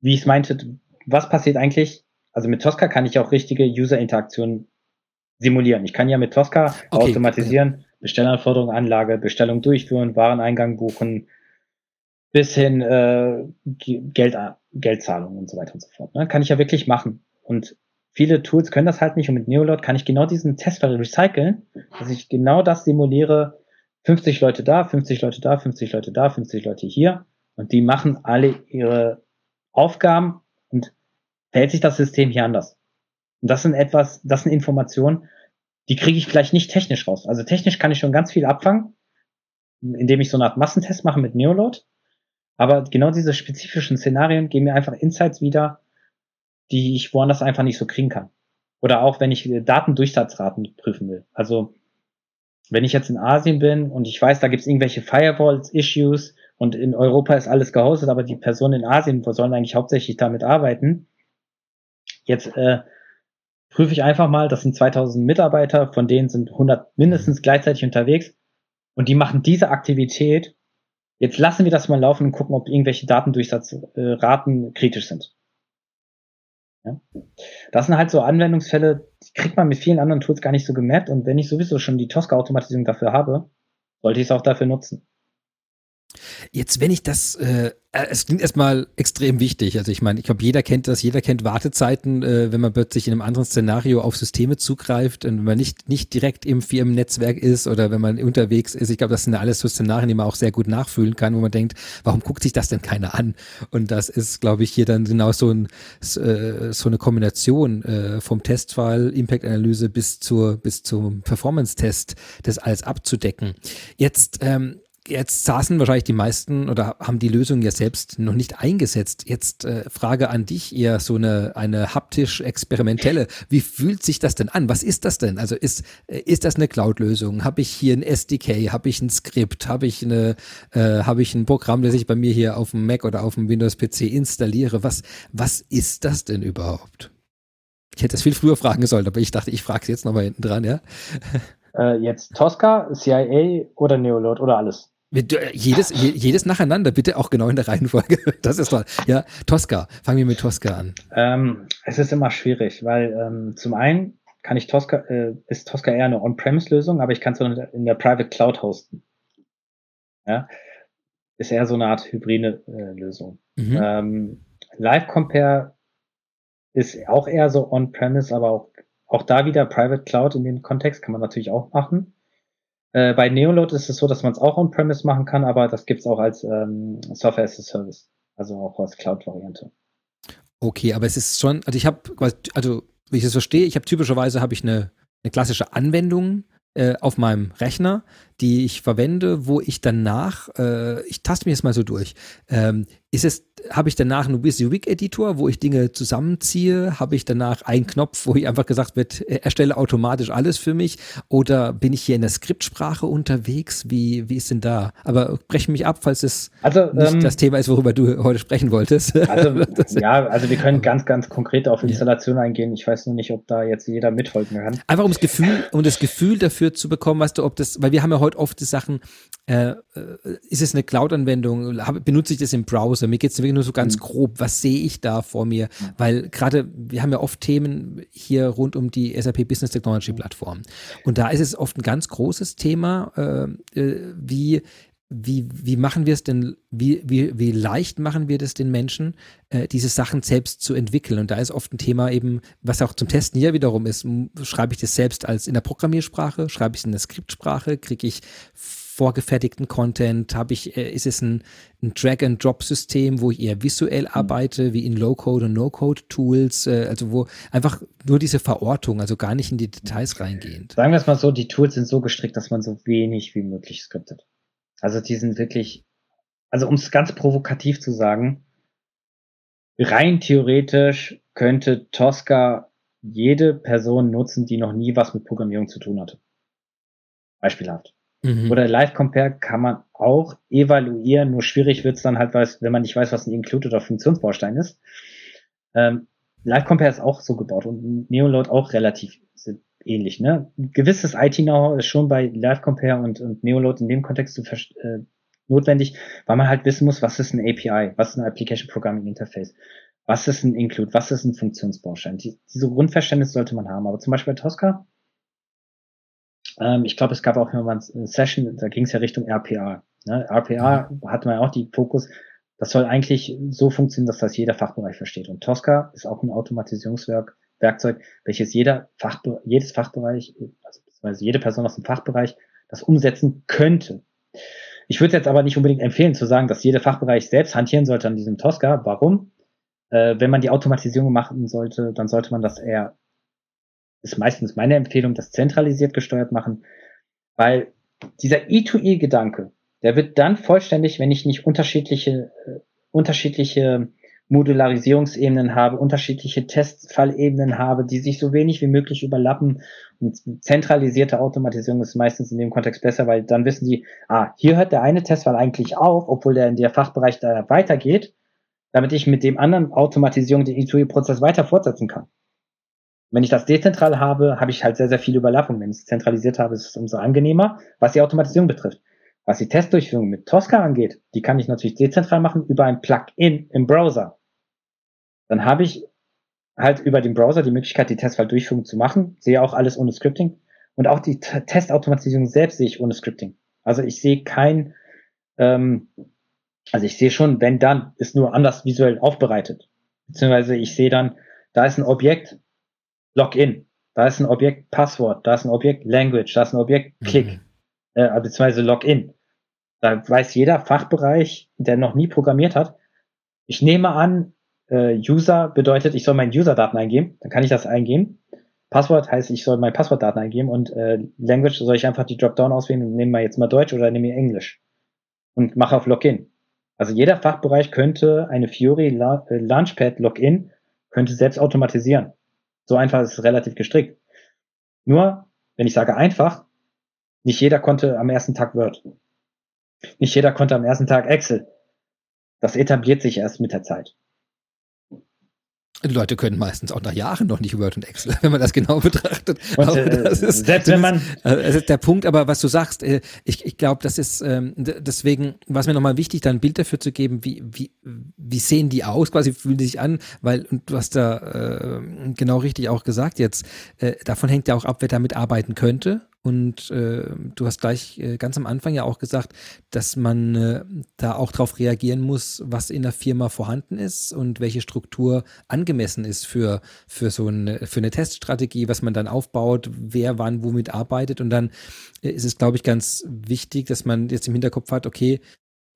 Wie ich es meinte, was passiert eigentlich? Also mit Tosca kann ich auch richtige User-Interaktion simulieren. Ich kann ja mit Tosca okay, automatisieren. Bestellanforderungen, Anlage, Bestellung durchführen, Wareneingang buchen, bis hin äh, Geld, Geldzahlungen und so weiter und so fort. Ne? Kann ich ja wirklich machen. Und viele Tools können das halt nicht. Und mit Neolord kann ich genau diesen Testfall recyceln, dass ich genau das simuliere. 50 Leute da, 50 Leute da, 50 Leute da, 50 Leute hier. Und die machen alle ihre Aufgaben und verhält sich das System hier anders. Und das sind etwas, das sind Informationen, die kriege ich gleich nicht technisch raus. Also technisch kann ich schon ganz viel abfangen, indem ich so eine Art Massentest mache mit Neoload. Aber genau diese spezifischen Szenarien geben mir einfach Insights wieder, die ich woanders einfach nicht so kriegen kann. Oder auch wenn ich Datendurchsatzraten prüfen will. Also wenn ich jetzt in Asien bin und ich weiß, da gibt es irgendwelche Firewalls-Issues und in Europa ist alles gehostet, aber die Personen in Asien sollen eigentlich hauptsächlich damit arbeiten. Jetzt äh, prüfe ich einfach mal, das sind 2000 Mitarbeiter, von denen sind 100 mindestens gleichzeitig unterwegs und die machen diese Aktivität Jetzt lassen wir das mal laufen und gucken, ob irgendwelche Datendurchsatzraten äh, kritisch sind. Ja? Das sind halt so Anwendungsfälle, die kriegt man mit vielen anderen Tools gar nicht so gemappt und wenn ich sowieso schon die Tosca-Automatisierung dafür habe, sollte ich es auch dafür nutzen. Jetzt, wenn ich das, äh, äh, es klingt erstmal extrem wichtig. Also ich meine, ich glaube, jeder kennt das, jeder kennt Wartezeiten, äh, wenn man plötzlich in einem anderen Szenario auf Systeme zugreift und wenn man nicht, nicht direkt im Firmennetzwerk ist oder wenn man unterwegs ist. Ich glaube, das sind alles so Szenarien, die man auch sehr gut nachfühlen kann, wo man denkt, warum guckt sich das denn keiner an? Und das ist, glaube ich, hier dann genau so, ein, äh, so eine Kombination äh, vom Testfall, Impact-Analyse bis bis zum Performance-Test, das alles abzudecken. Jetzt, ähm, Jetzt saßen wahrscheinlich die meisten oder haben die Lösung ja selbst noch nicht eingesetzt. Jetzt äh, Frage an dich, eher so eine, eine haptisch-experimentelle. Wie fühlt sich das denn an? Was ist das denn? Also ist, äh, ist das eine Cloud-Lösung? Habe ich hier ein SDK? Habe ich ein Skript? Habe ich, eine, äh, habe ich ein Programm, das ich bei mir hier auf dem Mac oder auf dem Windows-PC installiere? Was, was ist das denn überhaupt? Ich hätte es viel früher fragen sollen, aber ich dachte, ich frage es jetzt nochmal hinten dran, ja? Äh, jetzt Tosca, CIA oder Neolord oder alles? Jedes, jedes nacheinander, bitte auch genau in der Reihenfolge. Das ist toll. Ja, Tosca. Fangen wir mit Tosca an. Ähm, es ist immer schwierig, weil ähm, zum einen kann ich Tosca, äh, ist Tosca eher eine On-Premise-Lösung, aber ich kann es in der Private Cloud hosten. Ja, ist eher so eine Art hybride äh, Lösung. Mhm. Ähm, Live Compare ist auch eher so On-Premise, aber auch auch da wieder Private Cloud in dem Kontext kann man natürlich auch machen. Äh, bei Neoload ist es so, dass man es auch on-premise machen kann, aber das gibt es auch als ähm, Software as a Service, also auch als Cloud-Variante. Okay, aber es ist schon, also ich habe, also wie ich es verstehe, ich habe typischerweise habe ich eine, eine klassische Anwendung äh, auf meinem Rechner, die ich verwende, wo ich danach, äh, ich taste mir jetzt mal so durch, ähm, ist es, habe ich danach einen WYSIWYG-Editor, wo ich Dinge zusammenziehe? Habe ich danach einen Knopf, wo ich einfach gesagt wird, erstelle automatisch alles für mich? Oder bin ich hier in der Skriptsprache unterwegs? Wie, wie ist denn da? Aber breche mich ab, falls es also, nicht ähm, das Thema ist, worüber du heute sprechen wolltest. Also, ja, also wir können ganz, ganz konkret auf Installation ja. eingehen. Ich weiß nur nicht, ob da jetzt jeder mitfolgen kann. Einfach um das Gefühl, um das Gefühl dafür zu bekommen, weißt du, ob das, weil wir haben ja heute oft die Sachen, äh, äh ist es eine Cloud-Anwendung? Benutze ich das im Browser? Mir geht es wirklich nur so ganz mhm. grob. Was sehe ich da vor mir? Weil gerade, wir haben ja oft Themen hier rund um die SAP Business Technology Plattform. Und da ist es oft ein ganz großes Thema, äh, äh wie wie, wie machen wir es denn, wie, wie, wie leicht machen wir das den Menschen, äh, diese Sachen selbst zu entwickeln? Und da ist oft ein Thema eben, was auch zum Testen hier wiederum ist, schreibe ich das selbst als in der Programmiersprache, schreibe ich es in der Skriptsprache, kriege ich vorgefertigten Content? Habe ich, äh, ist es ein, ein Drag-and-Drop-System, wo ich eher visuell mhm. arbeite, wie in Low-Code und No-Code-Tools, äh, also wo einfach nur diese Verortung, also gar nicht in die Details reingehend. Sagen wir es mal so, die Tools sind so gestrickt, dass man so wenig wie möglich skriptet. Also die sind wirklich, also um es ganz provokativ zu sagen, rein theoretisch könnte Tosca jede Person nutzen, die noch nie was mit Programmierung zu tun hatte. Beispielhaft. Mhm. Oder Live Compare kann man auch evaluieren, nur schwierig wird's dann halt, wenn man nicht weiß, was ein Include oder Funktionsbaustein ist. Ähm, Live Compare ist auch so gebaut und Neoload auch relativ ähnlich. Ne? Ein gewisses IT-Know-how ist schon bei Live Compare und, und Neoload in dem Kontext zu, äh, notwendig, weil man halt wissen muss, was ist ein API, was ist ein Application Programming Interface, was ist ein Include, was ist ein Funktionsbaustein. Die, diese Grundverständnis sollte man haben. Aber zum Beispiel bei Tosca ähm, ich glaube, es gab auch mal eine Session, da ging es ja Richtung RPA. Ne? RPA mhm. hat man ja auch die Fokus, das soll eigentlich so funktionieren, dass das jeder Fachbereich versteht. Und Tosca ist auch ein Automatisierungswerk, Werkzeug, welches jeder Fachbe jedes Fachbereich, also jede Person aus dem Fachbereich das umsetzen könnte. Ich würde jetzt aber nicht unbedingt empfehlen zu sagen, dass jeder Fachbereich selbst hantieren sollte an diesem Tosca. Warum? Äh, wenn man die Automatisierung machen sollte, dann sollte man das eher ist meistens meine Empfehlung, das zentralisiert gesteuert machen, weil dieser E2E-Gedanke, der wird dann vollständig, wenn ich nicht unterschiedliche, äh, unterschiedliche Modularisierungsebenen habe, unterschiedliche Testfallebenen habe, die sich so wenig wie möglich überlappen. Und zentralisierte Automatisierung ist meistens in dem Kontext besser, weil dann wissen die, ah, hier hört der eine Testfall eigentlich auf, obwohl der in der Fachbereich da weitergeht, damit ich mit dem anderen Automatisierung den E2E-Prozess weiter fortsetzen kann. Wenn ich das dezentral habe, habe ich halt sehr, sehr viel Überlappung. Wenn ich es zentralisiert habe, ist es umso angenehmer, was die Automatisierung betrifft. Was die Testdurchführung mit Tosca angeht, die kann ich natürlich dezentral machen über ein Plugin im Browser. Dann habe ich halt über den Browser die Möglichkeit, die Testfalldurchführung zu machen, sehe auch alles ohne Scripting. Und auch die Testautomatisierung selbst sehe ich ohne Scripting. Also ich sehe kein, ähm, also ich sehe schon, wenn dann, ist nur anders visuell aufbereitet. Beziehungsweise ich sehe dann, da ist ein Objekt, Login, da ist ein Objekt Passwort, da ist ein Objekt Language, da ist ein Objekt Click, mhm. äh, beziehungsweise Login. Da weiß jeder Fachbereich, der noch nie programmiert hat. Ich nehme an, äh, User bedeutet, ich soll meine User-Daten eingeben, dann kann ich das eingeben. Passwort heißt, ich soll meine Passwortdaten eingeben und äh, Language soll ich einfach die Dropdown auswählen und nehme mal jetzt mal Deutsch oder nehme Englisch. und mache auf Login. Also jeder Fachbereich könnte eine Fiori äh, Launchpad Login könnte selbst automatisieren. So einfach ist es relativ gestrickt. Nur, wenn ich sage einfach, nicht jeder konnte am ersten Tag Word. Nicht jeder konnte am ersten Tag Excel. Das etabliert sich erst mit der Zeit. Die Leute können meistens auch nach Jahren noch nicht Word und Excel, wenn man das genau betrachtet. Und, äh, das ist, selbst wenn man. Äh, das ist der Punkt, aber was du sagst, äh, ich, ich glaube, das ist ähm, deswegen, was mir nochmal wichtig, da ein Bild dafür zu geben, wie, wie, wie sehen die aus, quasi fühlen die sich an, weil, und du hast da äh, genau richtig auch gesagt jetzt, äh, davon hängt ja auch ab, wer damit arbeiten könnte. Und äh, du hast gleich äh, ganz am Anfang ja auch gesagt, dass man äh, da auch darauf reagieren muss, was in der Firma vorhanden ist und welche Struktur angemessen ist für, für so eine, für eine Teststrategie, was man dann aufbaut, wer wann womit arbeitet. Und dann äh, ist es, glaube ich, ganz wichtig, dass man jetzt im Hinterkopf hat, okay,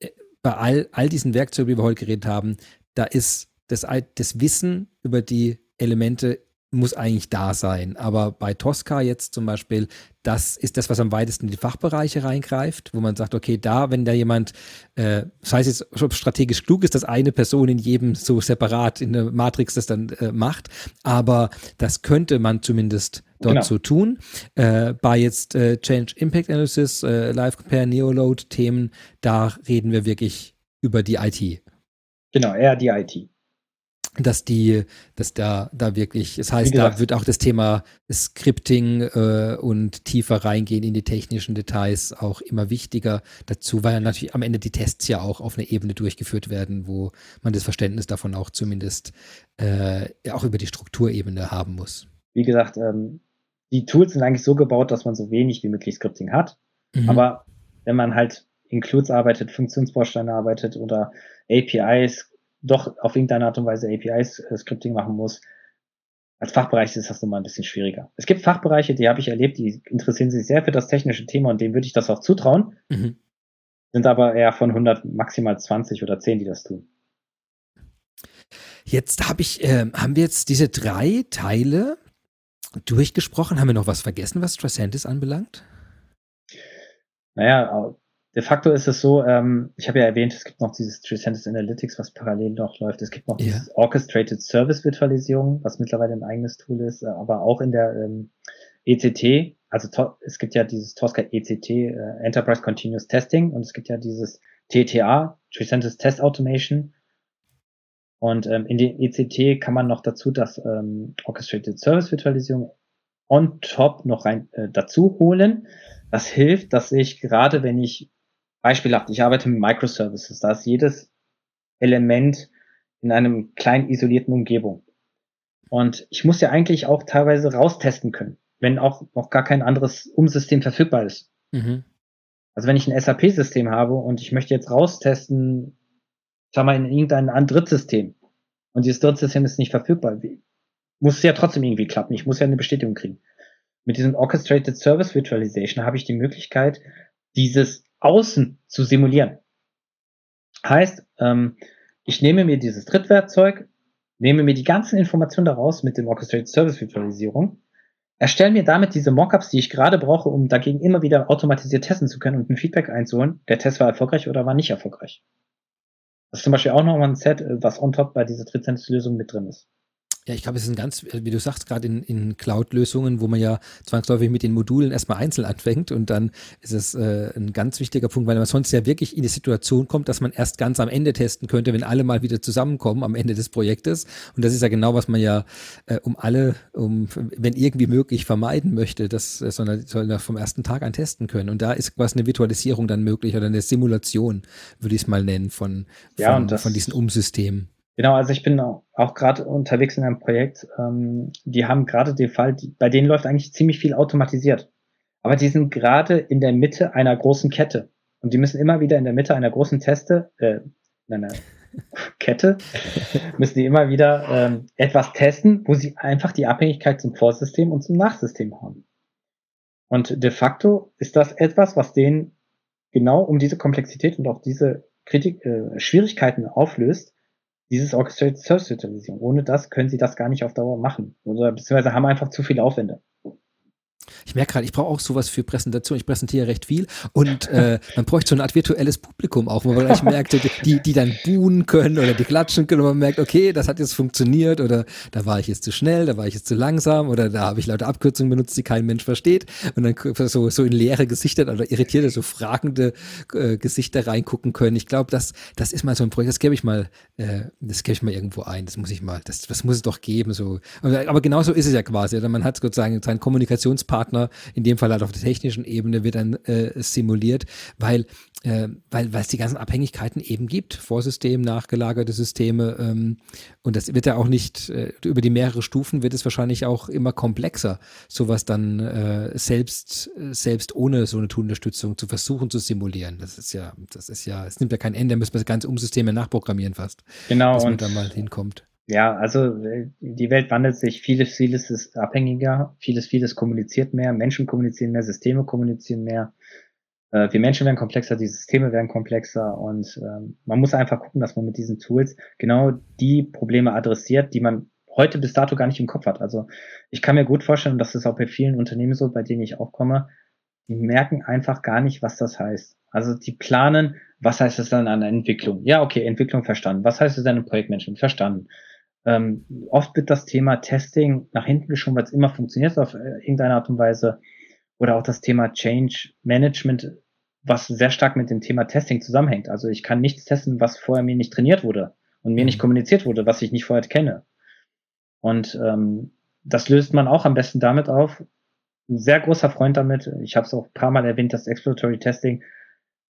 äh, bei all, all diesen Werkzeugen, die wir heute geredet haben, da ist das, das Wissen über die Elemente muss eigentlich da sein. Aber bei Tosca jetzt zum Beispiel, das ist das, was am weitesten in die Fachbereiche reingreift, wo man sagt, okay, da, wenn da jemand, äh, das heißt jetzt, ob strategisch klug ist, dass eine Person in jedem so separat in der Matrix das dann äh, macht, aber das könnte man zumindest dort genau. so tun. Äh, bei jetzt äh, Change Impact Analysis, äh, Live Compare, Neoload Themen, da reden wir wirklich über die IT. Genau, eher die IT dass die, dass da, da wirklich, es das heißt, da wird auch das Thema Scripting äh, und tiefer reingehen in die technischen Details auch immer wichtiger dazu, weil natürlich am Ende die Tests ja auch auf einer Ebene durchgeführt werden, wo man das Verständnis davon auch zumindest äh, auch über die Strukturebene haben muss. Wie gesagt, ähm, die Tools sind eigentlich so gebaut, dass man so wenig wie möglich Scripting hat. Mhm. Aber wenn man halt Includes arbeitet, Funktionsbausteine arbeitet oder APIs, doch auf irgendeine Art und Weise APIs-Scripting äh, machen muss. Als Fachbereich ist das nochmal ein bisschen schwieriger. Es gibt Fachbereiche, die habe ich erlebt, die interessieren sich sehr für das technische Thema und denen würde ich das auch zutrauen. Mhm. Sind aber eher von 100 maximal 20 oder 10, die das tun. Jetzt habe ich, äh, haben wir jetzt diese drei Teile durchgesprochen. Haben wir noch was vergessen, was Tracentis anbelangt? Naja, de facto ist es so, ähm, ich habe ja erwähnt, es gibt noch dieses Tricentis Analytics, was parallel noch läuft. Es gibt noch ja. dieses Orchestrated Service Virtualisierung, was mittlerweile ein eigenes Tool ist, äh, aber auch in der ähm, ECT, also es gibt ja dieses Tosca ECT, äh, Enterprise Continuous Testing, und es gibt ja dieses TTA, Tricentis Test Automation. Und ähm, in den ECT kann man noch dazu das ähm, Orchestrated Service Virtualisierung on top noch rein äh, dazu holen. Das hilft, dass ich gerade, wenn ich beispielhaft, ich arbeite mit Microservices, da ist jedes Element in einem kleinen isolierten Umgebung. Und ich muss ja eigentlich auch teilweise raustesten können, wenn auch noch gar kein anderes Umsystem verfügbar ist. Mhm. Also wenn ich ein SAP-System habe und ich möchte jetzt raustesten, sag mal, in irgendein anderes System und dieses Drittsystem ist nicht verfügbar, muss es ja trotzdem irgendwie klappen. Ich muss ja eine Bestätigung kriegen. Mit diesem Orchestrated Service Virtualization habe ich die Möglichkeit, dieses außen zu simulieren. Heißt, ähm, ich nehme mir dieses Drittwerkzeug, nehme mir die ganzen Informationen daraus mit dem Orchestrated Service Virtualisierung, erstelle mir damit diese Mockups, die ich gerade brauche, um dagegen immer wieder automatisiert testen zu können und ein Feedback einzuholen. Der Test war erfolgreich oder war nicht erfolgreich. Das ist zum Beispiel auch nochmal ein Set, äh, was on top bei dieser Trizentis-Lösung mit drin ist. Ja, ich glaube, es ist ein ganz, wie du sagst, gerade in, in Cloud-Lösungen, wo man ja zwangsläufig mit den Modulen erstmal einzeln anfängt und dann ist es äh, ein ganz wichtiger Punkt, weil man sonst ja wirklich in die Situation kommt, dass man erst ganz am Ende testen könnte, wenn alle mal wieder zusammenkommen am Ende des Projektes. Und das ist ja genau, was man ja äh, um alle, um, wenn irgendwie möglich, vermeiden möchte, dass äh, sondern soll man vom ersten Tag an testen können. Und da ist quasi eine Virtualisierung dann möglich oder eine Simulation, würde ich es mal nennen, von, ja, von, von diesen Umsystemen. Genau, also ich bin auch gerade unterwegs in einem Projekt, ähm, die haben gerade den Fall, bei denen läuft eigentlich ziemlich viel automatisiert. Aber die sind gerade in der Mitte einer großen Kette. Und die müssen immer wieder in der Mitte einer großen Teste, äh, einer Kette, müssen die immer wieder ähm, etwas testen, wo sie einfach die Abhängigkeit zum Vorsystem und zum Nachsystem haben. Und de facto ist das etwas, was denen genau um diese Komplexität und auch diese Kritik, äh, Schwierigkeiten auflöst, dieses Orchestrated Service Virtualisierung. Ohne das können sie das gar nicht auf Dauer machen. Oder beziehungsweise haben einfach zu viele Aufwände. Ich merke gerade, ich brauche auch sowas für Präsentation. Ich präsentiere recht viel und äh, man bräuchte so eine Art virtuelles Publikum auch, wo man gleich merkt, die, die dann buhen können oder die klatschen können und man merkt, okay, das hat jetzt funktioniert oder da war ich jetzt zu schnell, da war ich jetzt zu langsam oder da habe ich lauter Abkürzungen benutzt, die kein Mensch versteht und dann so, so in leere Gesichter oder irritierte, so fragende äh, Gesichter reingucken können. Ich glaube, das, das ist mal so ein Projekt, das gebe ich mal, äh, das gebe ich mal irgendwo ein, das muss ich mal, das, das muss es doch geben, so. Aber genauso ist es ja quasi, man hat sozusagen seinen Kommunikationspartner, in dem Fall halt auf der technischen Ebene wird dann äh, simuliert, weil äh, weil weil es die ganzen Abhängigkeiten eben gibt, Vorsystem, nachgelagerte Systeme ähm, und das wird ja auch nicht, äh, über die mehrere Stufen wird es wahrscheinlich auch immer komplexer, sowas dann äh, selbst, selbst ohne so eine Tool-Unterstützung zu versuchen zu simulieren. Das ist ja, das ist ja, es nimmt ja kein Ende, da müssen wir das ganze Umsysteme nachprogrammieren fast. Genau. Dass man da mal hinkommt. Ja, also die Welt wandelt sich, vieles, vieles ist abhängiger, vieles, vieles kommuniziert mehr, Menschen kommunizieren mehr, Systeme kommunizieren mehr. Äh, wir Menschen werden komplexer, die Systeme werden komplexer und ähm, man muss einfach gucken, dass man mit diesen Tools genau die Probleme adressiert, die man heute bis dato gar nicht im Kopf hat. Also ich kann mir gut vorstellen, dass es auch bei vielen Unternehmen so, bei denen ich aufkomme, die merken einfach gar nicht, was das heißt. Also die planen, was heißt es dann an Entwicklung? Ja, okay, Entwicklung verstanden. Was heißt es dann im Projektmanagement? Verstanden. Ähm, oft wird das Thema Testing nach hinten geschoben, weil es immer funktioniert auf äh, irgendeine Art und Weise. Oder auch das Thema Change Management was sehr stark mit dem Thema Testing zusammenhängt. Also ich kann nichts testen, was vorher mir nicht trainiert wurde und mir nicht mhm. kommuniziert wurde, was ich nicht vorher kenne. Und ähm, das löst man auch am besten damit auf. Ein sehr großer Freund damit. Ich habe es auch ein paar Mal erwähnt, das Exploratory Testing.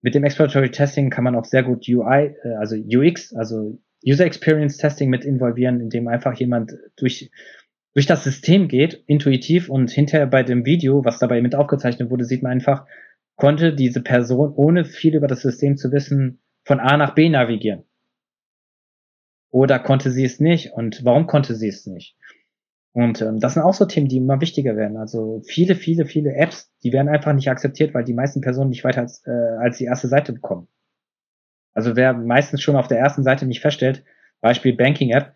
Mit dem Exploratory Testing kann man auch sehr gut UI, äh, also UX, also User Experience Testing mit involvieren, indem einfach jemand durch durch das System geht, intuitiv und hinterher bei dem Video, was dabei mit aufgezeichnet wurde, sieht man einfach, konnte diese Person, ohne viel über das System zu wissen, von A nach B navigieren? Oder konnte sie es nicht? Und warum konnte sie es nicht? Und ähm, das sind auch so Themen, die immer wichtiger werden. Also viele, viele, viele Apps, die werden einfach nicht akzeptiert, weil die meisten Personen nicht weiter als, äh, als die erste Seite bekommen. Also wer meistens schon auf der ersten Seite nicht feststellt, Beispiel Banking App,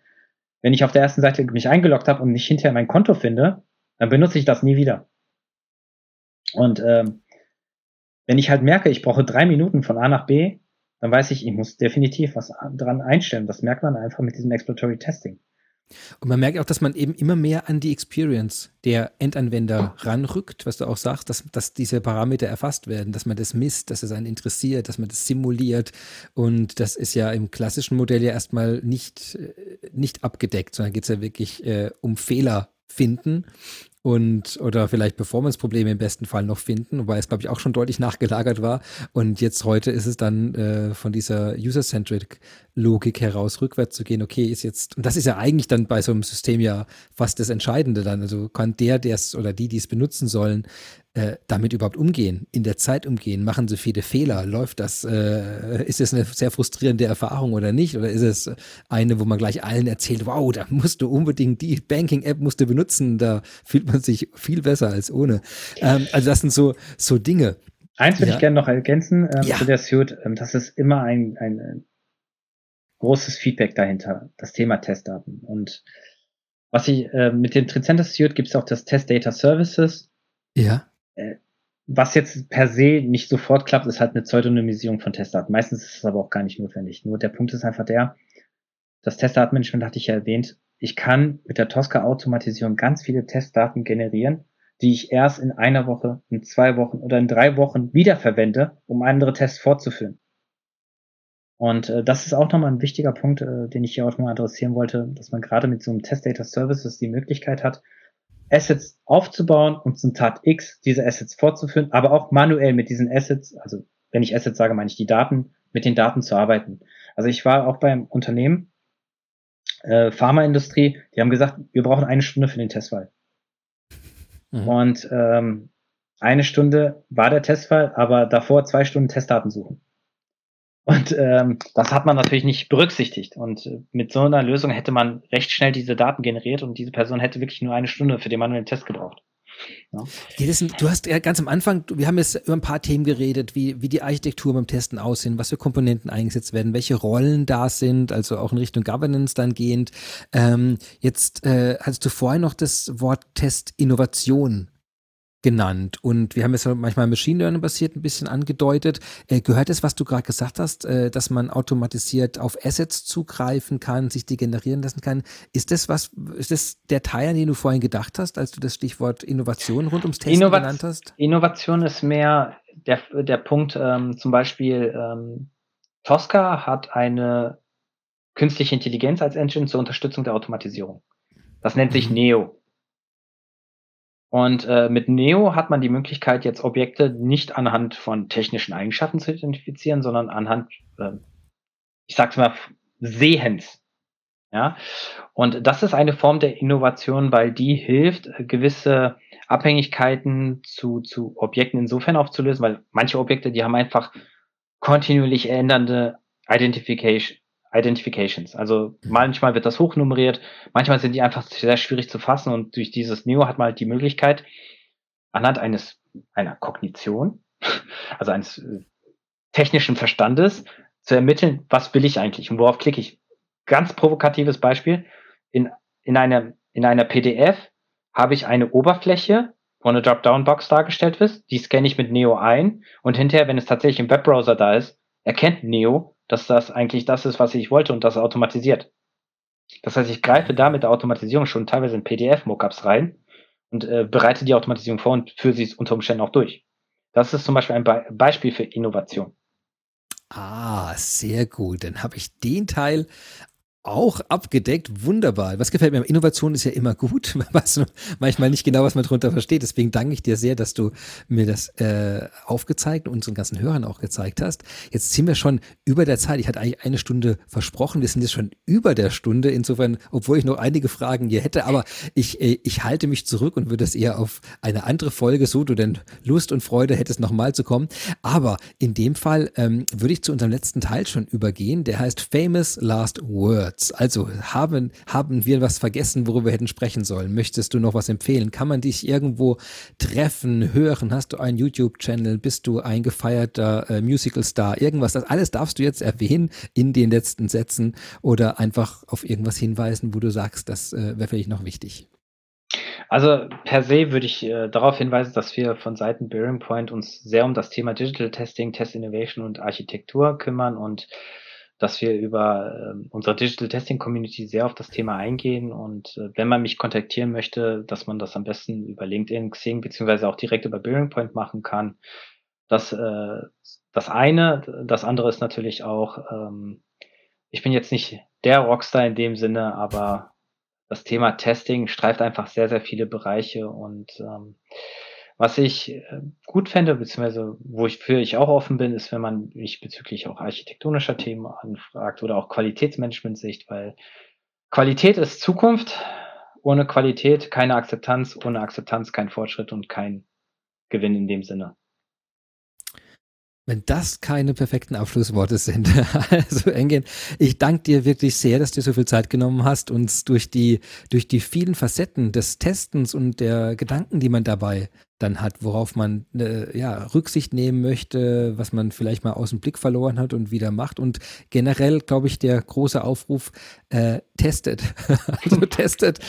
wenn ich auf der ersten Seite mich eingeloggt habe und nicht hinterher mein Konto finde, dann benutze ich das nie wieder. Und ähm, wenn ich halt merke, ich brauche drei Minuten von A nach B, dann weiß ich, ich muss definitiv was dran einstellen. Das merkt man einfach mit diesem Exploratory Testing. Und man merkt auch, dass man eben immer mehr an die Experience der Endanwender ranrückt, was du auch sagst, dass, dass diese Parameter erfasst werden, dass man das misst, dass es einen interessiert, dass man das simuliert. Und das ist ja im klassischen Modell ja erstmal nicht, äh, nicht abgedeckt, sondern geht es ja wirklich äh, um Fehler finden und oder vielleicht Performance-Probleme im besten Fall noch finden, wobei es, glaube ich, auch schon deutlich nachgelagert war. Und jetzt heute ist es dann äh, von dieser User-Centric-Logik heraus rückwärts zu gehen, okay, ist jetzt, und das ist ja eigentlich dann bei so einem System ja fast das Entscheidende dann. Also kann der, der es oder die, die es benutzen sollen, äh, damit überhaupt umgehen, in der Zeit umgehen? Machen sie viele Fehler? Läuft das? Äh, ist es eine sehr frustrierende Erfahrung oder nicht? Oder ist es eine, wo man gleich allen erzählt, wow, da musst du unbedingt die Banking-App musst du benutzen, da fühlt man sich viel besser als ohne. Ähm, also das sind so, so Dinge. Eins würde ja. ich gerne noch ergänzen ähm, ja. zu der Suite. Ähm, das ist immer ein, ein großes Feedback dahinter, das Thema Testdaten. Und was ich äh, mit dem Tricentis Suite gibt es auch das Test Data Services. Ja. Äh, was jetzt per se nicht sofort klappt, ist halt eine Pseudonymisierung von Testdaten. Meistens ist es aber auch gar nicht notwendig. Nur der Punkt ist einfach der, das Testdatenmanagement hatte ich ja erwähnt, ich kann mit der Tosca-Automatisierung ganz viele Testdaten generieren, die ich erst in einer Woche, in zwei Wochen oder in drei Wochen wiederverwende, um andere Tests fortzuführen. Und äh, das ist auch nochmal ein wichtiger Punkt, äh, den ich hier auch mal adressieren wollte, dass man gerade mit so einem Test Data Services die Möglichkeit hat, Assets aufzubauen und zum Tat X diese Assets fortzuführen, aber auch manuell mit diesen Assets, also wenn ich Assets sage, meine ich die Daten, mit den Daten zu arbeiten. Also ich war auch beim Unternehmen, äh, Pharmaindustrie, die haben gesagt, wir brauchen eine Stunde für den Testfall. Mhm. Und ähm, eine Stunde war der Testfall, aber davor zwei Stunden Testdaten suchen. Und ähm, das hat man natürlich nicht berücksichtigt. Und äh, mit so einer Lösung hätte man recht schnell diese Daten generiert und diese Person hätte wirklich nur eine Stunde für den manuellen Test gebraucht. Ja. Du hast ja ganz am Anfang, wir haben jetzt über ein paar Themen geredet, wie, wie die Architektur beim Testen aussehen, was für Komponenten eingesetzt werden, welche Rollen da sind, also auch in Richtung Governance dann gehend. Ähm, jetzt äh, hast du vorhin noch das Wort Testinnovation genannt. Und wir haben jetzt manchmal Machine Learning basiert ein bisschen angedeutet. Äh, gehört es, was du gerade gesagt hast, äh, dass man automatisiert auf Assets zugreifen kann, sich die generieren lassen kann? Ist das was, ist das der Teil, an den du vorhin gedacht hast, als du das Stichwort Innovation rund ums Testen Innovat genannt hast? Innovation ist mehr der, der Punkt, ähm, zum Beispiel ähm, Tosca hat eine künstliche Intelligenz als Engine zur Unterstützung der Automatisierung. Das nennt sich mhm. Neo. Und äh, mit Neo hat man die Möglichkeit, jetzt Objekte nicht anhand von technischen Eigenschaften zu identifizieren, sondern anhand, äh, ich sag's mal, Sehens. Ja, und das ist eine Form der Innovation, weil die hilft, gewisse Abhängigkeiten zu, zu Objekten insofern aufzulösen, weil manche Objekte, die haben einfach kontinuierlich ändernde Identification, Identifications. Also mhm. manchmal wird das hochnummeriert, manchmal sind die einfach sehr schwierig zu fassen und durch dieses Neo hat man halt die Möglichkeit, anhand eines, einer Kognition, also eines äh, technischen Verstandes, zu ermitteln, was will ich eigentlich und worauf klicke ich. Ganz provokatives Beispiel. In, in einer, in einer PDF habe ich eine Oberfläche, wo eine Dropdown-Box dargestellt wird, die scanne ich mit Neo ein und hinterher, wenn es tatsächlich im Webbrowser da ist, erkennt Neo, dass das eigentlich das ist, was ich wollte und das automatisiert. Das heißt, ich greife da mit der Automatisierung schon teilweise in PDF-Mockups rein und äh, bereite die Automatisierung vor und führe sie unter Umständen auch durch. Das ist zum Beispiel ein Be Beispiel für Innovation. Ah, sehr gut. Dann habe ich den Teil auch abgedeckt. Wunderbar. Was gefällt mir? Innovation ist ja immer gut. Man weiß manchmal nicht genau, was man darunter versteht. Deswegen danke ich dir sehr, dass du mir das äh, aufgezeigt und unseren ganzen Hörern auch gezeigt hast. Jetzt sind wir schon über der Zeit. Ich hatte eigentlich eine Stunde versprochen. Wir sind jetzt schon über der Stunde. Insofern, obwohl ich noch einige Fragen hier hätte, aber ich, äh, ich halte mich zurück und würde es eher auf eine andere Folge, so du denn Lust und Freude hättest, nochmal zu kommen. Aber in dem Fall ähm, würde ich zu unserem letzten Teil schon übergehen. Der heißt Famous Last Word. Words. Also haben, haben wir was vergessen, worüber wir hätten sprechen sollen? Möchtest du noch was empfehlen? Kann man dich irgendwo treffen, hören? Hast du einen YouTube-Channel? Bist du ein gefeierter äh, Musical-Star? Irgendwas, das alles darfst du jetzt erwähnen in den letzten Sätzen oder einfach auf irgendwas hinweisen, wo du sagst, das äh, wäre vielleicht noch wichtig. Also per se würde ich äh, darauf hinweisen, dass wir von Seiten Bearing Point uns sehr um das Thema Digital Testing, Test Innovation und Architektur kümmern und dass wir über äh, unsere Digital Testing Community sehr auf das Thema eingehen und äh, wenn man mich kontaktieren möchte, dass man das am besten über LinkedIn, Xing beziehungsweise auch direkt über Bearing Point machen kann. Das, äh, das eine, das andere ist natürlich auch, ähm, ich bin jetzt nicht der Rockstar in dem Sinne, aber das Thema Testing streift einfach sehr, sehr viele Bereiche und ähm, was ich äh, gut fände, beziehungsweise wo ich für ich auch offen bin, ist, wenn man mich bezüglich auch architektonischer Themen anfragt oder auch Qualitätsmanagement-Sicht, weil Qualität ist Zukunft. Ohne Qualität keine Akzeptanz, ohne Akzeptanz kein Fortschritt und kein Gewinn in dem Sinne. Wenn das keine perfekten Abschlussworte sind. Also Engin, ich danke dir wirklich sehr, dass du so viel Zeit genommen hast, uns durch die, durch die vielen Facetten des Testens und der Gedanken, die man dabei dann hat, worauf man äh, ja, Rücksicht nehmen möchte, was man vielleicht mal aus dem Blick verloren hat und wieder macht. Und generell, glaube ich, der große Aufruf, äh, testet. also testet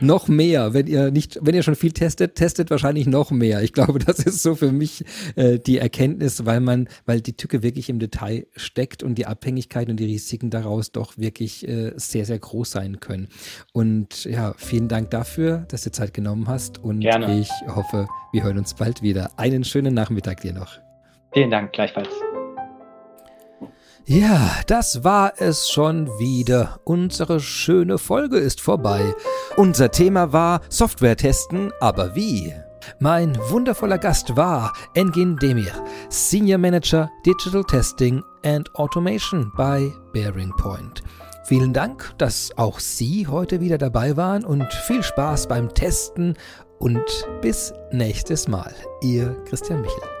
noch mehr. Wenn ihr nicht, wenn ihr schon viel testet, testet wahrscheinlich noch mehr. Ich glaube, das ist so für mich äh, die Erkenntnis, weil man, weil die Tücke wirklich im Detail steckt und die Abhängigkeiten und die Risiken daraus doch wirklich äh, sehr, sehr groß sein können. Und ja, vielen Dank dafür, dass du Zeit genommen hast und Gerne. ich hoffe, wir hören uns bald wieder. Einen schönen Nachmittag dir noch. Vielen Dank, gleichfalls. Ja, das war es schon wieder. Unsere schöne Folge ist vorbei. Unser Thema war Software testen, aber wie? Mein wundervoller Gast war Engin Demir, Senior Manager Digital Testing and Automation bei Bearing Point. Vielen Dank, dass auch Sie heute wieder dabei waren und viel Spaß beim Testen und bis nächstes Mal. Ihr Christian Michel.